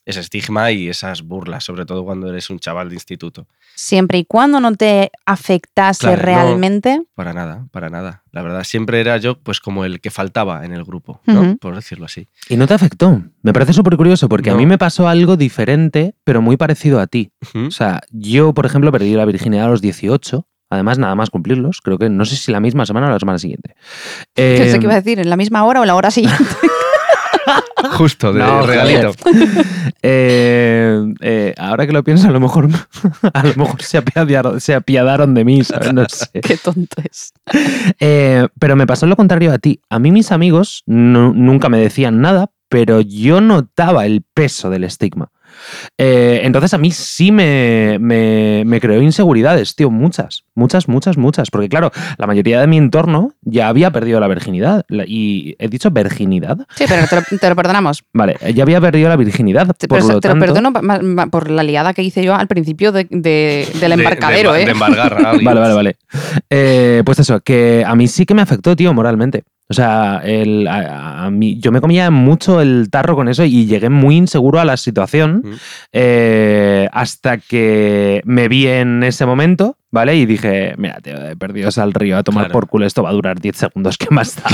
[SPEAKER 3] ese estigma y esas burlas, sobre todo cuando eres un chaval de instituto.
[SPEAKER 2] Siempre y cuando no te afectase
[SPEAKER 3] Claro, no-
[SPEAKER 2] realmente.
[SPEAKER 3] Para nada, para nada. La verdad, siempre era yo pues como el que faltaba en el grupo, ¿no? Por decirlo así.
[SPEAKER 1] Y no te afectó. Me parece súper curioso porque a mí me pasó algo diferente, pero muy parecido a ti. O sea, yo, por ejemplo, perdí la virginidad a los 18. Además, nada más cumplirlos. Creo que no sé si la misma semana o la semana siguiente.
[SPEAKER 2] Pensé
[SPEAKER 1] Eh,
[SPEAKER 2] que iba a decir en la misma hora o en la hora siguiente.
[SPEAKER 3] Justo, de
[SPEAKER 1] No,
[SPEAKER 3] regalito.
[SPEAKER 1] eh, eh, ahora que lo pienso, a lo mejor, a lo mejor se, apiadaron, se apiadaron de mí, ¿sabes? No sé.
[SPEAKER 2] Qué tonto es.
[SPEAKER 1] Eh, pero me pasó lo contrario a ti. A mí mis amigos nu- nunca me decían nada pero yo notaba el peso del estigma. Eh, entonces a mí sí me, me, me creó inseguridades, tío, muchas, muchas, muchas, muchas. Porque claro, la mayoría de mi entorno ya había perdido la virginidad. La- y he dicho virginidad.
[SPEAKER 2] Sí, pero te lo, te lo perdonamos.
[SPEAKER 1] Vale, ya había perdido la virginidad.
[SPEAKER 2] Te,
[SPEAKER 1] por
[SPEAKER 2] pero
[SPEAKER 1] lo
[SPEAKER 2] te lo perdono pa- ma- ma- por la liada que hice yo al principio de- de- del
[SPEAKER 3] De-
[SPEAKER 2] embarcadero,
[SPEAKER 3] de,
[SPEAKER 2] ¿eh?
[SPEAKER 3] de embargar a.
[SPEAKER 1] Vale, vale, vale. Eh, pues eso, que a mí sí que me afectó, tío, moralmente. O sea, el, a, a mí, yo me comía mucho el tarro con eso y llegué muy inseguro a la situación
[SPEAKER 3] Mm.
[SPEAKER 1] eh, hasta que me vi en ese momento, ¿vale? Y dije, mira, tío, he perdido al río a tomar
[SPEAKER 3] Claro.
[SPEAKER 1] por culo, esto va a durar 10 segundos, ¿qué más da?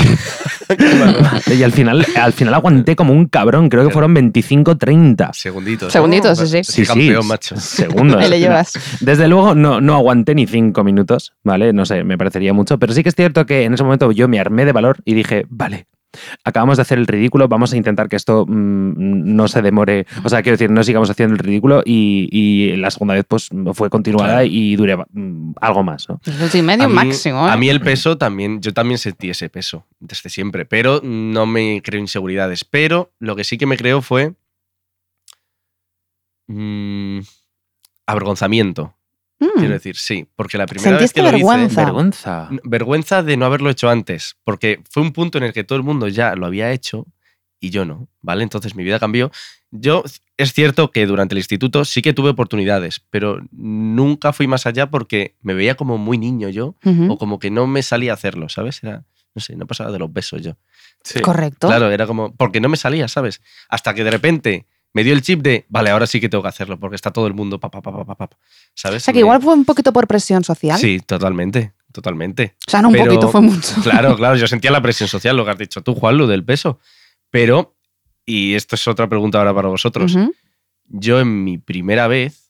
[SPEAKER 1] y al final, al final aguanté como un cabrón, creo que fueron 25, 30
[SPEAKER 3] Segunditos.
[SPEAKER 2] Segunditos,
[SPEAKER 3] ¿no?
[SPEAKER 2] sí, sí.
[SPEAKER 1] Sí, sí,
[SPEAKER 3] campeón, macho.
[SPEAKER 1] segundos.
[SPEAKER 2] Ahí le llevas.
[SPEAKER 1] Desde luego no, no aguanté ni cinco minutos, ¿vale? No sé, me parecería mucho, pero sí que es cierto que en ese momento yo me armé de valor y dije, vale, acabamos de hacer el ridículo, vamos a intentar que esto mm, no se demore, o sea, quiero decir, no sigamos haciendo el ridículo y, y la segunda vez pues fue continuada
[SPEAKER 3] Claro.
[SPEAKER 1] y duré mm, algo más, ¿no?
[SPEAKER 2] Minuto y medio
[SPEAKER 3] A mí-
[SPEAKER 2] máximo. ¿eh?
[SPEAKER 3] A mí el peso también, yo también sentí ese peso desde siempre, pero no me creo inseguridades. Pero lo que sí que me creo fue mm, avergonzamiento.
[SPEAKER 2] Mm.
[SPEAKER 3] Quiero decir, sí, porque la primera vez
[SPEAKER 2] Sentiste
[SPEAKER 3] que lo
[SPEAKER 2] vergüenza.
[SPEAKER 3] hice,
[SPEAKER 1] Vergüenza.
[SPEAKER 3] vergüenza de no haberlo hecho antes, porque fue un punto en el que todo el mundo ya lo había hecho y yo no, ¿vale? Entonces mi vida cambió. Yo es cierto que durante el instituto sí que tuve oportunidades, pero nunca fui más allá porque me veía como muy niño yo o como que no me salía a hacerlo, ¿sabes? Era, no sé, no pasaba de los besos yo.
[SPEAKER 2] Correcto.
[SPEAKER 3] Claro, era como, porque no me salía, ¿sabes? Hasta que de repente me dio el chip de, vale, ahora sí que tengo que hacerlo, porque está todo el mundo, pa, pa, pa, pa, pa, pa, ¿sabes?
[SPEAKER 2] O sea, que
[SPEAKER 3] Me-
[SPEAKER 2] igual fue un poquito por presión social.
[SPEAKER 3] Sí, totalmente, totalmente.
[SPEAKER 2] O sea, no un
[SPEAKER 3] Pero-
[SPEAKER 2] poquito, fue mucho.
[SPEAKER 3] Claro, claro, yo sentía la presión social, lo que has dicho tú, Juan, lo del peso. Pero, y esto es otra pregunta ahora para vosotros, yo en mi primera vez,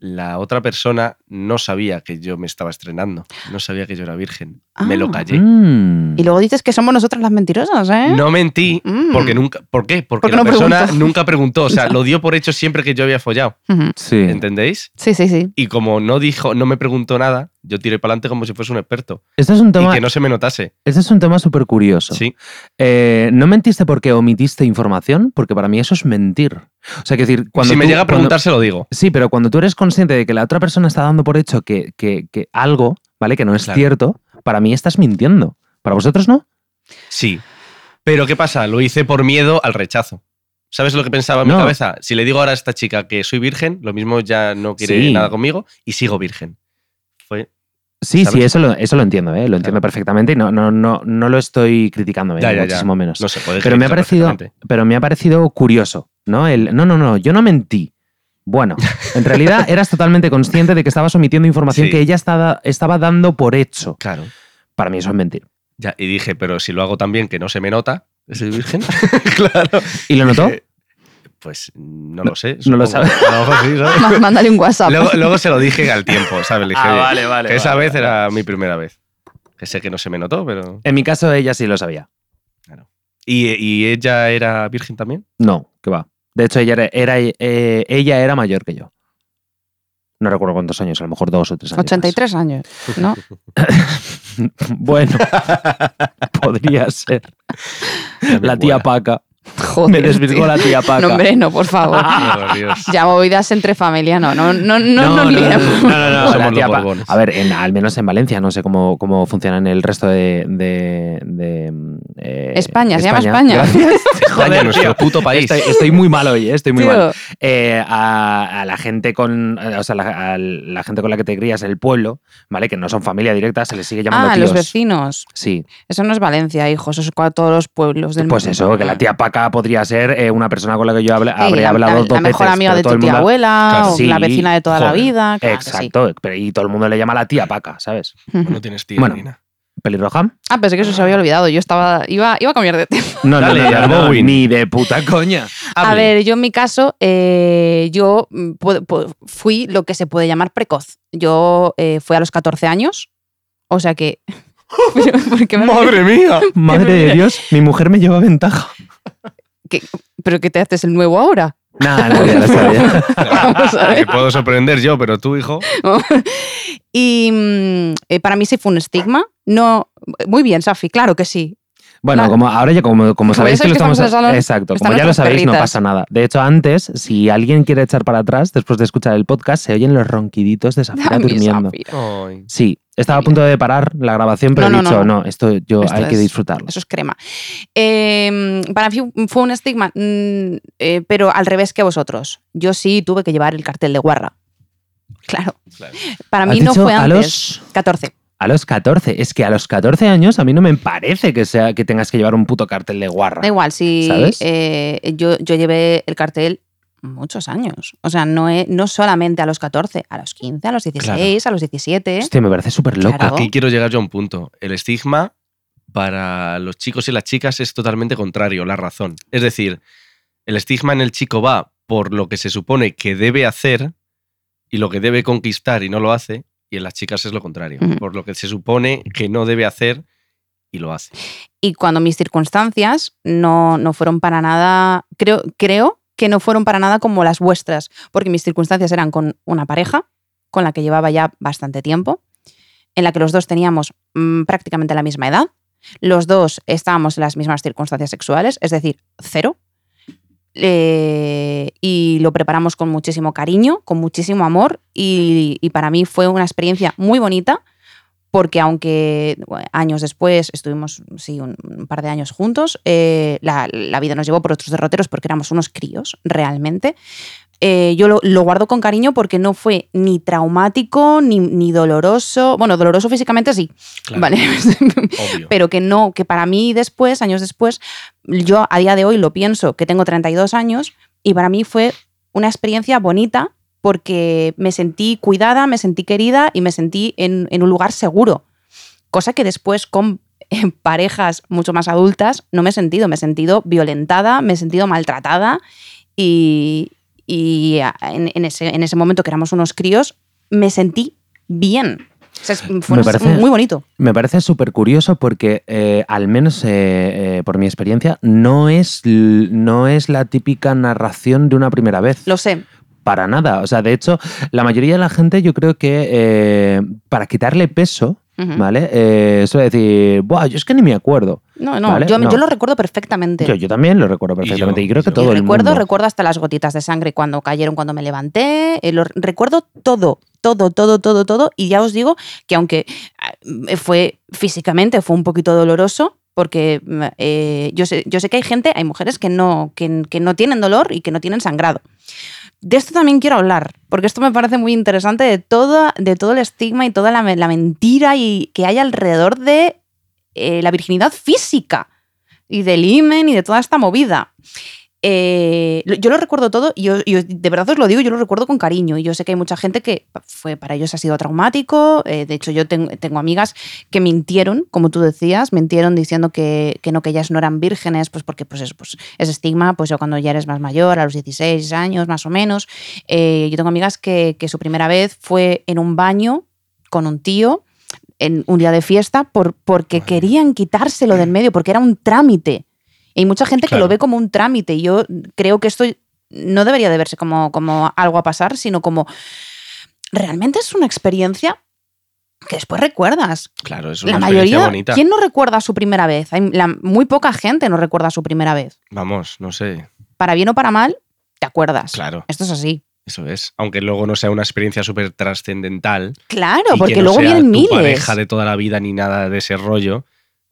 [SPEAKER 3] la otra persona no sabía que yo me estaba estrenando, no sabía que yo era virgen. Me lo
[SPEAKER 2] Ah.
[SPEAKER 3] callé.
[SPEAKER 1] Mm.
[SPEAKER 2] Y luego dices que somos nosotras las mentirosas, ¿eh?
[SPEAKER 3] No mentí,
[SPEAKER 2] Mm.
[SPEAKER 3] porque nunca. ¿Por qué? Porque
[SPEAKER 2] Porque
[SPEAKER 3] la
[SPEAKER 2] no
[SPEAKER 3] persona
[SPEAKER 2] preguntó.
[SPEAKER 3] nunca preguntó. O sea, lo dio por hecho siempre que yo había follado.
[SPEAKER 1] Sí.
[SPEAKER 3] ¿Entendéis?
[SPEAKER 2] Sí, sí, sí.
[SPEAKER 3] Y como no dijo, no me preguntó nada, yo tiré para adelante como si fuese un experto.
[SPEAKER 1] Este es un
[SPEAKER 3] Y
[SPEAKER 1] tema,
[SPEAKER 3] que no se me notase.
[SPEAKER 1] este es un tema súper curioso.
[SPEAKER 3] Sí.
[SPEAKER 1] Eh, ¿No mentiste porque omitiste información? Porque para mí eso es mentir. O sea, que decir, cuando
[SPEAKER 3] si me llega a preguntar, se lo digo.
[SPEAKER 1] Sí, pero cuando tú eres consciente de que la otra persona está dando por hecho que, que- que algo, ¿vale? Que no es
[SPEAKER 3] Claro.
[SPEAKER 1] cierto, para mí estás mintiendo. ¿Para vosotros no?
[SPEAKER 3] Sí. Pero ¿qué pasa? Lo hice por miedo al rechazo. ¿Sabes lo que pensaba en mi cabeza? Si le digo ahora a esta chica que soy virgen, lo mismo ya no quiere
[SPEAKER 1] Sí.
[SPEAKER 3] nada conmigo y sigo virgen. Fue.
[SPEAKER 1] Sí,
[SPEAKER 3] ¿Sabes?
[SPEAKER 1] sí, eso lo, eso lo entiendo, ¿eh? Lo entiendo
[SPEAKER 3] Claro.
[SPEAKER 1] perfectamente y no, no, no, no lo estoy criticando, ¿eh?
[SPEAKER 3] Ya, ya, ya.
[SPEAKER 1] muchísimo menos.
[SPEAKER 3] No se puede
[SPEAKER 1] pero, me ha parecido, pero me ha parecido curioso, ¿no? El, no, no, no, yo no mentí. Bueno, en realidad eras totalmente consciente de que estabas omitiendo información
[SPEAKER 3] Sí.
[SPEAKER 1] que ella estaba, estaba dando por hecho.
[SPEAKER 3] Claro.
[SPEAKER 1] Para mí eso es mentir.
[SPEAKER 3] Ya, y dije, pero si lo hago tan bien que no se me nota, soy virgen. claro.
[SPEAKER 1] ¿Y lo notó?
[SPEAKER 3] Pues no lo sé.
[SPEAKER 1] no lo
[SPEAKER 3] supongo.
[SPEAKER 1] sabe.
[SPEAKER 3] A lo mejor sí, ¿sabes?
[SPEAKER 2] Má- Mándale un WhatsApp.
[SPEAKER 3] luego, luego se lo dije al tiempo, ¿sabes? Le dije,
[SPEAKER 1] Ah,
[SPEAKER 3] "Oye,
[SPEAKER 1] vale, vale,
[SPEAKER 3] que esa
[SPEAKER 1] vale,
[SPEAKER 3] vez
[SPEAKER 1] vale.
[SPEAKER 3] era mi primera vez. Que sé que no se me notó, pero.
[SPEAKER 1] En mi caso ella sí lo sabía.
[SPEAKER 3] ¿Y, y ella era virgen también?
[SPEAKER 1] No, que va. De hecho, ella era, era, eh, ella era mayor que yo. No recuerdo cuántos años, a lo mejor dos o tres años. más.
[SPEAKER 2] 83 años, ¿no?
[SPEAKER 1] Bueno, podría ser. La tía Paca.
[SPEAKER 2] Joder.
[SPEAKER 1] Me desvirgó la tía Paca.
[SPEAKER 2] No, hombre, no, por favor.
[SPEAKER 3] Dios.
[SPEAKER 2] Ya movidas entre familia, no, no, no, no, no,
[SPEAKER 1] no. A ver, en- al menos en Valencia, no sé cómo, cómo funciona en el resto de. de- de, eh,
[SPEAKER 2] España, se llama España.
[SPEAKER 1] Gracias. Joder,
[SPEAKER 3] nuestro puto país.
[SPEAKER 1] Estoy, estoy muy mal hoy, eh, estoy muy
[SPEAKER 2] Tío,
[SPEAKER 1] mal. Eh, a, a la gente con. O sea, la, a la gente con la que te crías en el pueblo, ¿vale? Que no son familia directa, se les sigue llamando
[SPEAKER 2] Ah,
[SPEAKER 1] tíos.
[SPEAKER 2] los vecinos.
[SPEAKER 1] Sí.
[SPEAKER 2] Eso no es Valencia, hijo. Eso es todos los pueblos del
[SPEAKER 1] Pues
[SPEAKER 2] mundo.
[SPEAKER 1] eso, que la tía Paca podría ser eh, una persona con la que yo hable-
[SPEAKER 2] Sí,
[SPEAKER 1] habría
[SPEAKER 2] la,
[SPEAKER 1] hablado
[SPEAKER 2] la-
[SPEAKER 1] dos
[SPEAKER 2] la mejor
[SPEAKER 1] veces,
[SPEAKER 2] amiga de tu tía
[SPEAKER 1] mundo-
[SPEAKER 2] abuela
[SPEAKER 1] Claro,
[SPEAKER 2] o
[SPEAKER 1] sí,
[SPEAKER 2] la vecina de toda la vida. claro que sí.
[SPEAKER 1] Exacto, pero- y todo el mundo le llama la tía Paca, ¿sabes?
[SPEAKER 3] No tienes tía,
[SPEAKER 1] Bueno. ¿Pelirroja?
[SPEAKER 2] Ah, pensé que eso se había olvidado. Yo estaba. Iba, iba a cambiar de tema.
[SPEAKER 1] No,
[SPEAKER 3] Dale,
[SPEAKER 1] no, no, no, ni de puta coña.
[SPEAKER 2] A ver, yo en mi caso, eh, yo mm, fui lo que se puede llamar precoz. Yo eh, fui a los 14 años, o sea que... Pero, ¿por qué me-
[SPEAKER 3] ¡Madre mía!
[SPEAKER 1] Madre de Dios, mi mujer me lleva ventaja.
[SPEAKER 2] ¿Qué- ¿Pero qué te haces el nuevo ahora?
[SPEAKER 1] Nah, no, ya lo sabía.
[SPEAKER 2] A.
[SPEAKER 3] Que puedo sorprender yo, pero tú, hijo.
[SPEAKER 2] y mm, eh, para mí sí fue un estigma. No, muy bien, Safi, claro que sí.
[SPEAKER 1] Bueno,
[SPEAKER 2] Nada.
[SPEAKER 1] como ahora ya como, como sabéis
[SPEAKER 2] ya
[SPEAKER 1] que lo estamos
[SPEAKER 2] estamos salón,
[SPEAKER 1] exacto, como ya lo sabéis no pasa nada. De hecho, antes si alguien quiere echar para atrás después de escuchar el podcast se oyen los ronquiditos de Safira
[SPEAKER 2] Mi
[SPEAKER 1] durmiendo. Sí, estaba a punto de parar la grabación, pero
[SPEAKER 2] No,
[SPEAKER 1] he
[SPEAKER 2] no,
[SPEAKER 1] dicho,
[SPEAKER 2] no,
[SPEAKER 1] no, esto yo
[SPEAKER 2] Esto
[SPEAKER 1] hay que disfrutarlo.
[SPEAKER 2] Eso es crema. Eh, para mí fue un estigma, mm, eh, pero al revés que vosotros. Yo sí tuve que llevar el cartel de guarra. Claro.
[SPEAKER 3] Claro.
[SPEAKER 2] Para
[SPEAKER 1] ¿Has
[SPEAKER 2] mí no fue
[SPEAKER 1] a
[SPEAKER 2] antes.
[SPEAKER 1] los-
[SPEAKER 2] 14.
[SPEAKER 1] A los 14, es que a los 14 años a mí no me parece que sea que tengas que llevar un puto cartel de guarra.
[SPEAKER 2] Da igual, si
[SPEAKER 1] ¿Sabes?
[SPEAKER 2] eh, yo, yo llevé el cartel muchos años. O sea, no, he- no solamente a los 14, a los 15, a los 16, a los 17.
[SPEAKER 1] Hostia, me parece súper loco.
[SPEAKER 2] Claro.
[SPEAKER 3] Aquí quiero llegar yo a un punto. El estigma para los chicos y las chicas es totalmente contrario, la razón. Es decir, el estigma en el chico va por lo que se supone que debe hacer y lo que debe conquistar y no lo hace, y en las chicas es lo contrario, por lo que se supone que no debe hacer y lo hace.
[SPEAKER 2] Y cuando mis circunstancias no, no fueron para nada, creo, creo que no fueron para nada como las vuestras, porque mis circunstancias eran con una pareja con la que llevaba ya bastante tiempo, en la que los dos teníamos mm, prácticamente la misma edad, los dos estábamos en las mismas circunstancias sexuales, es decir, cero. Eh, y lo preparamos con muchísimo cariño, con muchísimo amor y, y para mí fue una experiencia muy bonita porque aunque bueno, años después estuvimos sí, un, un par de años juntos, eh, la, la vida nos llevó por otros derroteros porque éramos unos críos realmente. Eh, yo lo, lo guardo con cariño porque no fue ni traumático ni, ni doloroso. Bueno, doloroso físicamente sí,
[SPEAKER 3] Claro,
[SPEAKER 2] ¿vale? Pero que no, que para mí después, años después, yo a día de hoy lo pienso, que tengo 32 años, y para mí fue una experiencia bonita porque me sentí cuidada, me sentí querida y me sentí en, en un lugar seguro. Cosa que después con eh, parejas mucho más adultas no me he sentido, me he sentido violentada, me he sentido maltratada y, en, en ese, en ese momento que éramos unos críos, me sentí bien. O sea, es- fue
[SPEAKER 1] Me
[SPEAKER 2] una-
[SPEAKER 1] parece-
[SPEAKER 2] muy bonito.
[SPEAKER 1] Me parece súper curioso porque, eh, al menos eh, eh, por mi experiencia, no es, no es la típica narración de una primera vez.
[SPEAKER 2] Lo sé.
[SPEAKER 1] Para nada. O sea, de hecho, la mayoría de la gente yo creo que eh, para quitarle peso,
[SPEAKER 2] Ujú.
[SPEAKER 1] ¿vale? Eh, suele decir, Buah, yo es que ni me acuerdo.
[SPEAKER 2] No, no,
[SPEAKER 1] Vale,
[SPEAKER 2] yo,
[SPEAKER 1] no.
[SPEAKER 2] yo lo recuerdo perfectamente.
[SPEAKER 1] Yo, yo también lo recuerdo perfectamente y,
[SPEAKER 3] yo,
[SPEAKER 1] creo que
[SPEAKER 3] yo.
[SPEAKER 1] todo
[SPEAKER 2] Y
[SPEAKER 1] el
[SPEAKER 2] recuerdo,
[SPEAKER 1] mundo.
[SPEAKER 2] recuerdo hasta las gotitas de sangre cuando cayeron, cuando me levanté. eh, lo- recuerdo todo, todo, todo, todo, todo. Y ya os digo que aunque eh, fue físicamente, fue un poquito doloroso, porque eh, yo, sé, yo sé que hay gente, hay mujeres que no, que, que no tienen dolor y que no tienen sangrado. De esto también quiero hablar, porque esto me parece muy interesante de todo, de todo el estigma y toda la, la mentira y, que hay alrededor de eh, la virginidad física y del himen y de toda esta movida. Eh, yo lo recuerdo todo y yo, yo de verdad os lo digo, yo lo recuerdo con cariño. Y yo sé que hay mucha gente que fue para ellos ha sido traumático, eh, de hecho yo tengo, tengo amigas que mintieron, como tú decías, mintieron diciendo que, que no, que ellas no eran vírgenes, pues porque pues eso, pues ese estigma, pues yo cuando ya eres más mayor, a los 16 años más o menos, eh, yo tengo amigas que, que su primera vez fue en un baño con un tío en un día de fiesta por, porque querían quitárselo del medio, porque era un trámite. Y hay mucha gente que lo ve como un trámite. Y yo creo que esto no debería de verse como, como algo a pasar, sino como realmente es una experiencia que después recuerdas.
[SPEAKER 3] Claro, es una
[SPEAKER 2] La
[SPEAKER 3] experiencia
[SPEAKER 2] mayoría,
[SPEAKER 3] bonita.
[SPEAKER 2] ¿quién no recuerda su primera vez? Hay, la- muy poca gente no recuerda su primera vez.
[SPEAKER 3] Vamos, no sé.
[SPEAKER 2] Para bien o para mal, te acuerdas.
[SPEAKER 3] Claro,
[SPEAKER 2] Esto es así.
[SPEAKER 3] eso es. Aunque luego no sea una experiencia súper trascendental.
[SPEAKER 2] Claro, porque
[SPEAKER 3] que no
[SPEAKER 2] luego
[SPEAKER 3] sea
[SPEAKER 2] vienen
[SPEAKER 3] tu
[SPEAKER 2] miles.
[SPEAKER 3] pareja de toda la vida ni nada de ese rollo.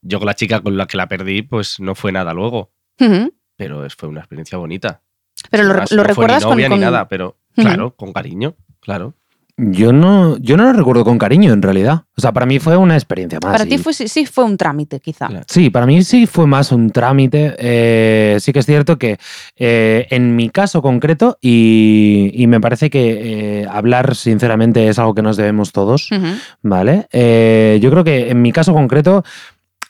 [SPEAKER 3] Yo con la chica con la que la perdí, pues no fue nada luego. Pero fue una experiencia bonita.
[SPEAKER 2] Pero lo,
[SPEAKER 3] Además,
[SPEAKER 2] lo
[SPEAKER 3] no fue
[SPEAKER 2] recuerdas
[SPEAKER 3] ni novia
[SPEAKER 2] con,
[SPEAKER 3] ni
[SPEAKER 2] con-
[SPEAKER 3] nada, pero claro, con cariño, claro.
[SPEAKER 1] Yo no, yo no lo recuerdo con cariño, en realidad. O sea, para mí fue una experiencia más.
[SPEAKER 2] Para
[SPEAKER 1] y-
[SPEAKER 2] ti fue, sí, sí fue un trámite, quizá.
[SPEAKER 3] Claro.
[SPEAKER 1] Sí, para mí sí fue más un trámite. Eh, sí que es cierto que eh, en mi caso concreto, y, y me parece que eh, hablar sinceramente es algo que nos debemos todos. ¿vale? Eh, yo creo que en mi caso concreto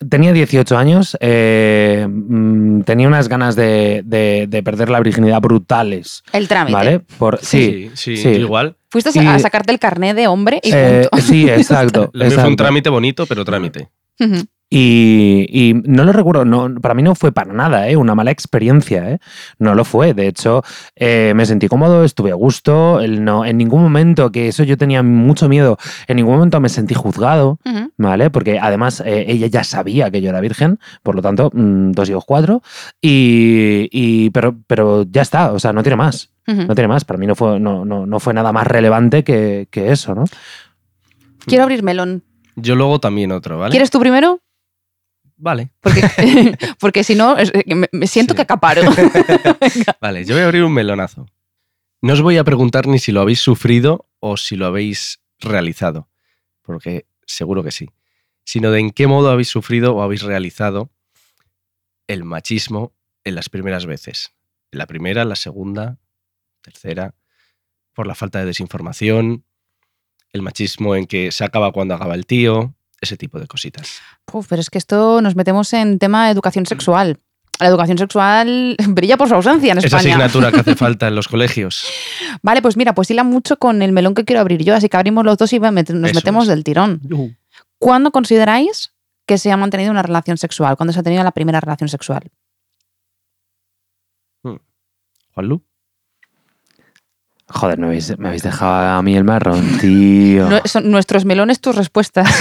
[SPEAKER 1] tenía 18 años, eh, mm, tenía unas ganas de, de- de perder la virginidad brutales,
[SPEAKER 2] El trámite.
[SPEAKER 1] ¿vale? Por, sí,
[SPEAKER 3] sí,
[SPEAKER 1] sí.
[SPEAKER 3] igual.
[SPEAKER 2] Fuiste
[SPEAKER 1] Y-
[SPEAKER 2] a sacarte el carné de hombre y
[SPEAKER 1] Eh,
[SPEAKER 2] punto.
[SPEAKER 1] sí, exacto.
[SPEAKER 3] Mío fue un
[SPEAKER 1] exacto.
[SPEAKER 3] trámite bonito, pero trámite.
[SPEAKER 1] Y, y no lo recuerdo, no, para mí no fue para nada ¿eh? una mala experiencia, ¿eh? no lo fue. De hecho, eh, me sentí cómodo, estuve a gusto, el no, en ningún momento, que eso yo tenía mucho miedo, en ningún momento me sentí juzgado. ¿vale? Porque además eh, ella ya sabía que yo era virgen, por lo tanto, mm, dos y dos, cuatro, y, y- pero, pero ya está, o sea, no tiene más, no tiene más. Para mí no fue, no, no, no fue nada más relevante que, que eso, ¿no?
[SPEAKER 2] Quiero abrir melón.
[SPEAKER 3] Yo luego también otro, ¿vale?
[SPEAKER 2] ¿Quieres tú primero?
[SPEAKER 3] Vale.
[SPEAKER 2] Porque, porque si no, eh, me, me siento
[SPEAKER 3] Sí.
[SPEAKER 2] que acaparo.
[SPEAKER 3] Vale, yo voy a abrir un melonazo. No os voy a preguntar ni si lo habéis sufrido o si lo habéis realizado, porque seguro que sí, sino de en qué modo habéis sufrido o habéis realizado el machismo en las primeras veces. En la primera, la segunda, tercera, por la falta de desinformación, el machismo en que se acaba cuando acaba el tío, ese tipo de cositas.
[SPEAKER 2] Uf, pero es que esto nos metemos en tema de educación sexual. La educación sexual brilla por su ausencia en
[SPEAKER 3] Esa
[SPEAKER 2] España.
[SPEAKER 3] asignatura que hace falta en los colegios.
[SPEAKER 2] Vale, pues mira, pues hila mucho con el melón que quiero abrir yo, así que abrimos los dos y nos
[SPEAKER 3] Eso
[SPEAKER 2] metemos
[SPEAKER 3] es.
[SPEAKER 2] del tirón. ¿Cuándo consideráis que se ha mantenido una relación sexual? ¿Cuándo se ha tenido la primera relación sexual?
[SPEAKER 3] Juanlu.
[SPEAKER 1] Joder, me habéis, me habéis dejado a mí el marrón, tío.
[SPEAKER 2] No- son nuestros melones, tus respuestas.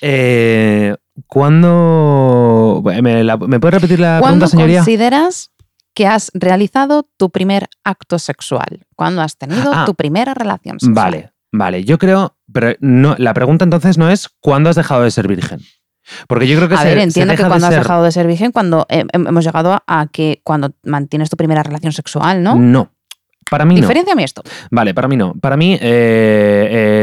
[SPEAKER 1] Eh, ¿Cuándo. ¿Me, la- ¿me puede repetir la
[SPEAKER 2] ¿Cuándo
[SPEAKER 1] pregunta, señoría?
[SPEAKER 2] consideras que has realizado tu primer acto sexual? ¿Cuándo has tenido
[SPEAKER 1] Ah.
[SPEAKER 2] tu primera relación sexual?
[SPEAKER 1] Vale, vale. Yo creo. Pero no, la pregunta entonces no es ¿cuándo has dejado de ser virgen? Porque yo creo que
[SPEAKER 2] A
[SPEAKER 1] se-
[SPEAKER 2] ver,
[SPEAKER 1] se
[SPEAKER 2] entiendo que
[SPEAKER 1] de
[SPEAKER 2] cuando has
[SPEAKER 1] ser-
[SPEAKER 2] dejado de ser virgen, cuando eh, hem- hemos llegado a que cuando mantienes tu primera relación sexual, ¿no?
[SPEAKER 1] No. Para mí no.
[SPEAKER 2] Diferenciame esto.
[SPEAKER 1] Vale, para mí no. Para mí, eh,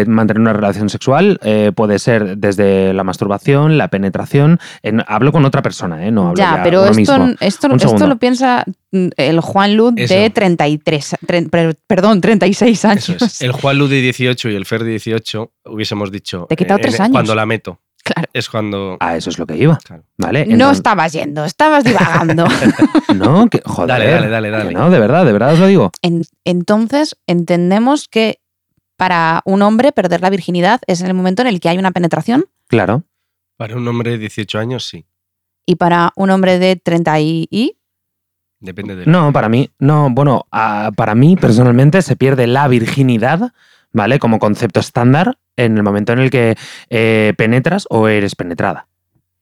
[SPEAKER 1] eh, mantener una relación sexual eh, puede ser desde la masturbación, la penetración. en- hablo con otra persona, ¿eh? No hablo
[SPEAKER 2] Ya,
[SPEAKER 1] ya
[SPEAKER 2] pero
[SPEAKER 1] uno
[SPEAKER 2] esto,
[SPEAKER 1] mismo.
[SPEAKER 2] esto, esto lo piensa mm, el Juan Luz de
[SPEAKER 3] Eso.
[SPEAKER 2] 33, tre- per- perdón, 36 años.
[SPEAKER 3] Eso es. El Juan Lu de 18 y el Fer de 18 hubiésemos dicho.
[SPEAKER 2] Te he quitado
[SPEAKER 3] eh,
[SPEAKER 2] tres años.
[SPEAKER 3] Cuando la meto.
[SPEAKER 2] Claro.
[SPEAKER 3] Es cuando.
[SPEAKER 1] A eso es lo que iba.
[SPEAKER 3] Claro.
[SPEAKER 1] ¿Vale?
[SPEAKER 2] No
[SPEAKER 1] Entonces-
[SPEAKER 2] estabas yendo, estabas divagando.
[SPEAKER 1] No, que, joder.
[SPEAKER 3] Dale, dale, dale,
[SPEAKER 1] que. No, de verdad, de verdad os lo digo.
[SPEAKER 2] En- entonces, entendemos que para un hombre perder la virginidad es en el momento en el que hay una penetración
[SPEAKER 1] Claro.
[SPEAKER 3] Para un hombre de 18 años, sí.
[SPEAKER 2] y para un hombre de 30 y... y-
[SPEAKER 3] Depende de.
[SPEAKER 1] No, para mí, no, bueno, ah, para mí personalmente se pierde la virginidad, ¿vale? Como concepto estándar en el momento en el que eh, penetras o eres penetrada.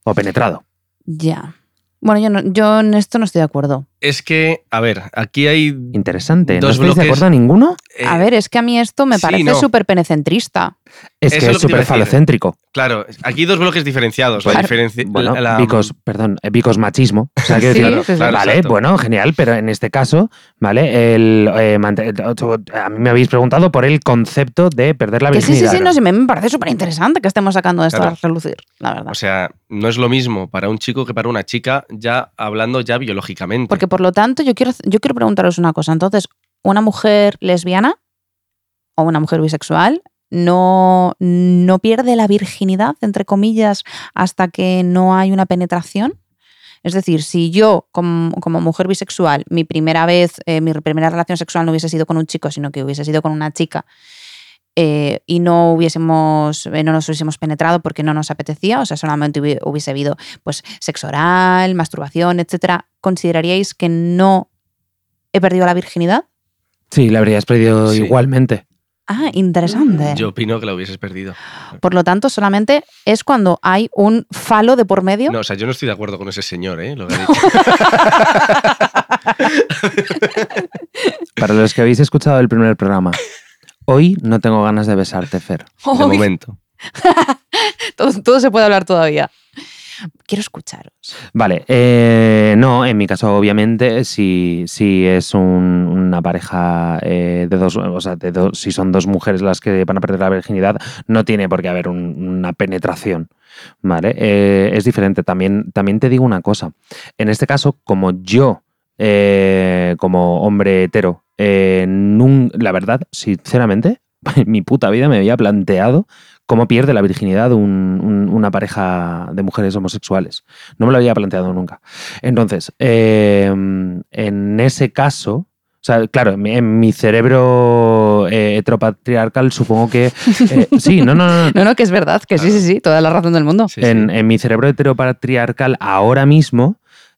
[SPEAKER 1] O penetrado.
[SPEAKER 2] Ya. Bueno, yo, no- yo en esto no estoy de acuerdo.
[SPEAKER 3] Es que, a ver, aquí hay.
[SPEAKER 1] Interesante. ¿No estáis de
[SPEAKER 3] bloques-
[SPEAKER 1] acuerdo ninguno?
[SPEAKER 3] eh,
[SPEAKER 2] A ver, es que a mí esto me
[SPEAKER 3] sí,
[SPEAKER 2] parece
[SPEAKER 3] no.
[SPEAKER 2] súper penecentrista.
[SPEAKER 1] Es
[SPEAKER 3] eso
[SPEAKER 1] que
[SPEAKER 3] es
[SPEAKER 1] súper falocéntrico.
[SPEAKER 3] Claro, aquí hay dos bloques diferenciados. La diferencia.
[SPEAKER 1] Bueno,
[SPEAKER 3] la- la-
[SPEAKER 1] bicos, perdón, eh, bicos machismo. O sea, quiero
[SPEAKER 2] Sí,
[SPEAKER 1] decir,
[SPEAKER 3] claro,
[SPEAKER 1] vale,
[SPEAKER 3] exacto.
[SPEAKER 1] bueno, genial, pero en este caso, ¿vale? El, eh, mante- a mí me habéis preguntado por el concepto de perder la
[SPEAKER 2] Que sí, sí,
[SPEAKER 1] virginidad.
[SPEAKER 2] sí, no, sí, me me parece súper interesante que estemos sacando esto
[SPEAKER 3] Claro.
[SPEAKER 2] a relucir, la verdad.
[SPEAKER 3] O sea, no es lo mismo para un chico que para una chica, ya hablando ya biológicamente.
[SPEAKER 2] Porque por lo tanto, yo quiero, yo quiero preguntaros una cosa. Entonces, ¿una mujer lesbiana o una mujer bisexual no, no pierde la virginidad, entre comillas, hasta que no hay una penetración? Es decir, si yo, como, como mujer bisexual, mi primera vez, eh, mi primera relación sexual no hubiese sido con un chico, sino que hubiese sido con una chica, eh, y no hubiésemos, eh, no nos hubiésemos penetrado porque no nos apetecía, o sea, solamente hubi- hubiese habido pues, sexo oral, masturbación, etcétera, ¿consideraríais que no he perdido la virginidad?
[SPEAKER 1] Sí, la habrías perdido
[SPEAKER 3] Sí.
[SPEAKER 1] igualmente.
[SPEAKER 2] Ah, interesante.
[SPEAKER 3] Yo opino que lo hubieses perdido.
[SPEAKER 2] Por lo tanto, solamente es cuando hay un falo de por medio.
[SPEAKER 3] No, o sea, yo no estoy de acuerdo con ese señor, ¿eh? Lo que ha dicho.
[SPEAKER 1] Para los que habéis escuchado el primer programa, hoy no tengo ganas de besarte, Fer.
[SPEAKER 3] De momento.
[SPEAKER 2] todo, todo se puede hablar todavía. Quiero escucharos.
[SPEAKER 1] Vale, eh, no, en mi caso, obviamente, si, si es un- una pareja eh, de dos, o sea, de dos, si son dos mujeres las que van a perder la virginidad, no tiene por qué haber un- una penetración. ¿Vale? Eh, es diferente. También, también te digo una cosa. En este caso, como yo, como hombre hetero, la verdad, sinceramente, en mi puta vida me había planteado cómo pierde la virginidad un- un- una pareja de mujeres homosexuales. No me lo había planteado nunca. Entonces, eh, en ese caso, O sea, claro, en mi- en mi cerebro eh, heteropatriarcal supongo que... eh, sí, no, no, no.
[SPEAKER 2] No, no, que es verdad, que sí, sí, sí, toda la razón del mundo.
[SPEAKER 3] Sí, sí.
[SPEAKER 1] en, mi cerebro heteropatriarcal ahora mismo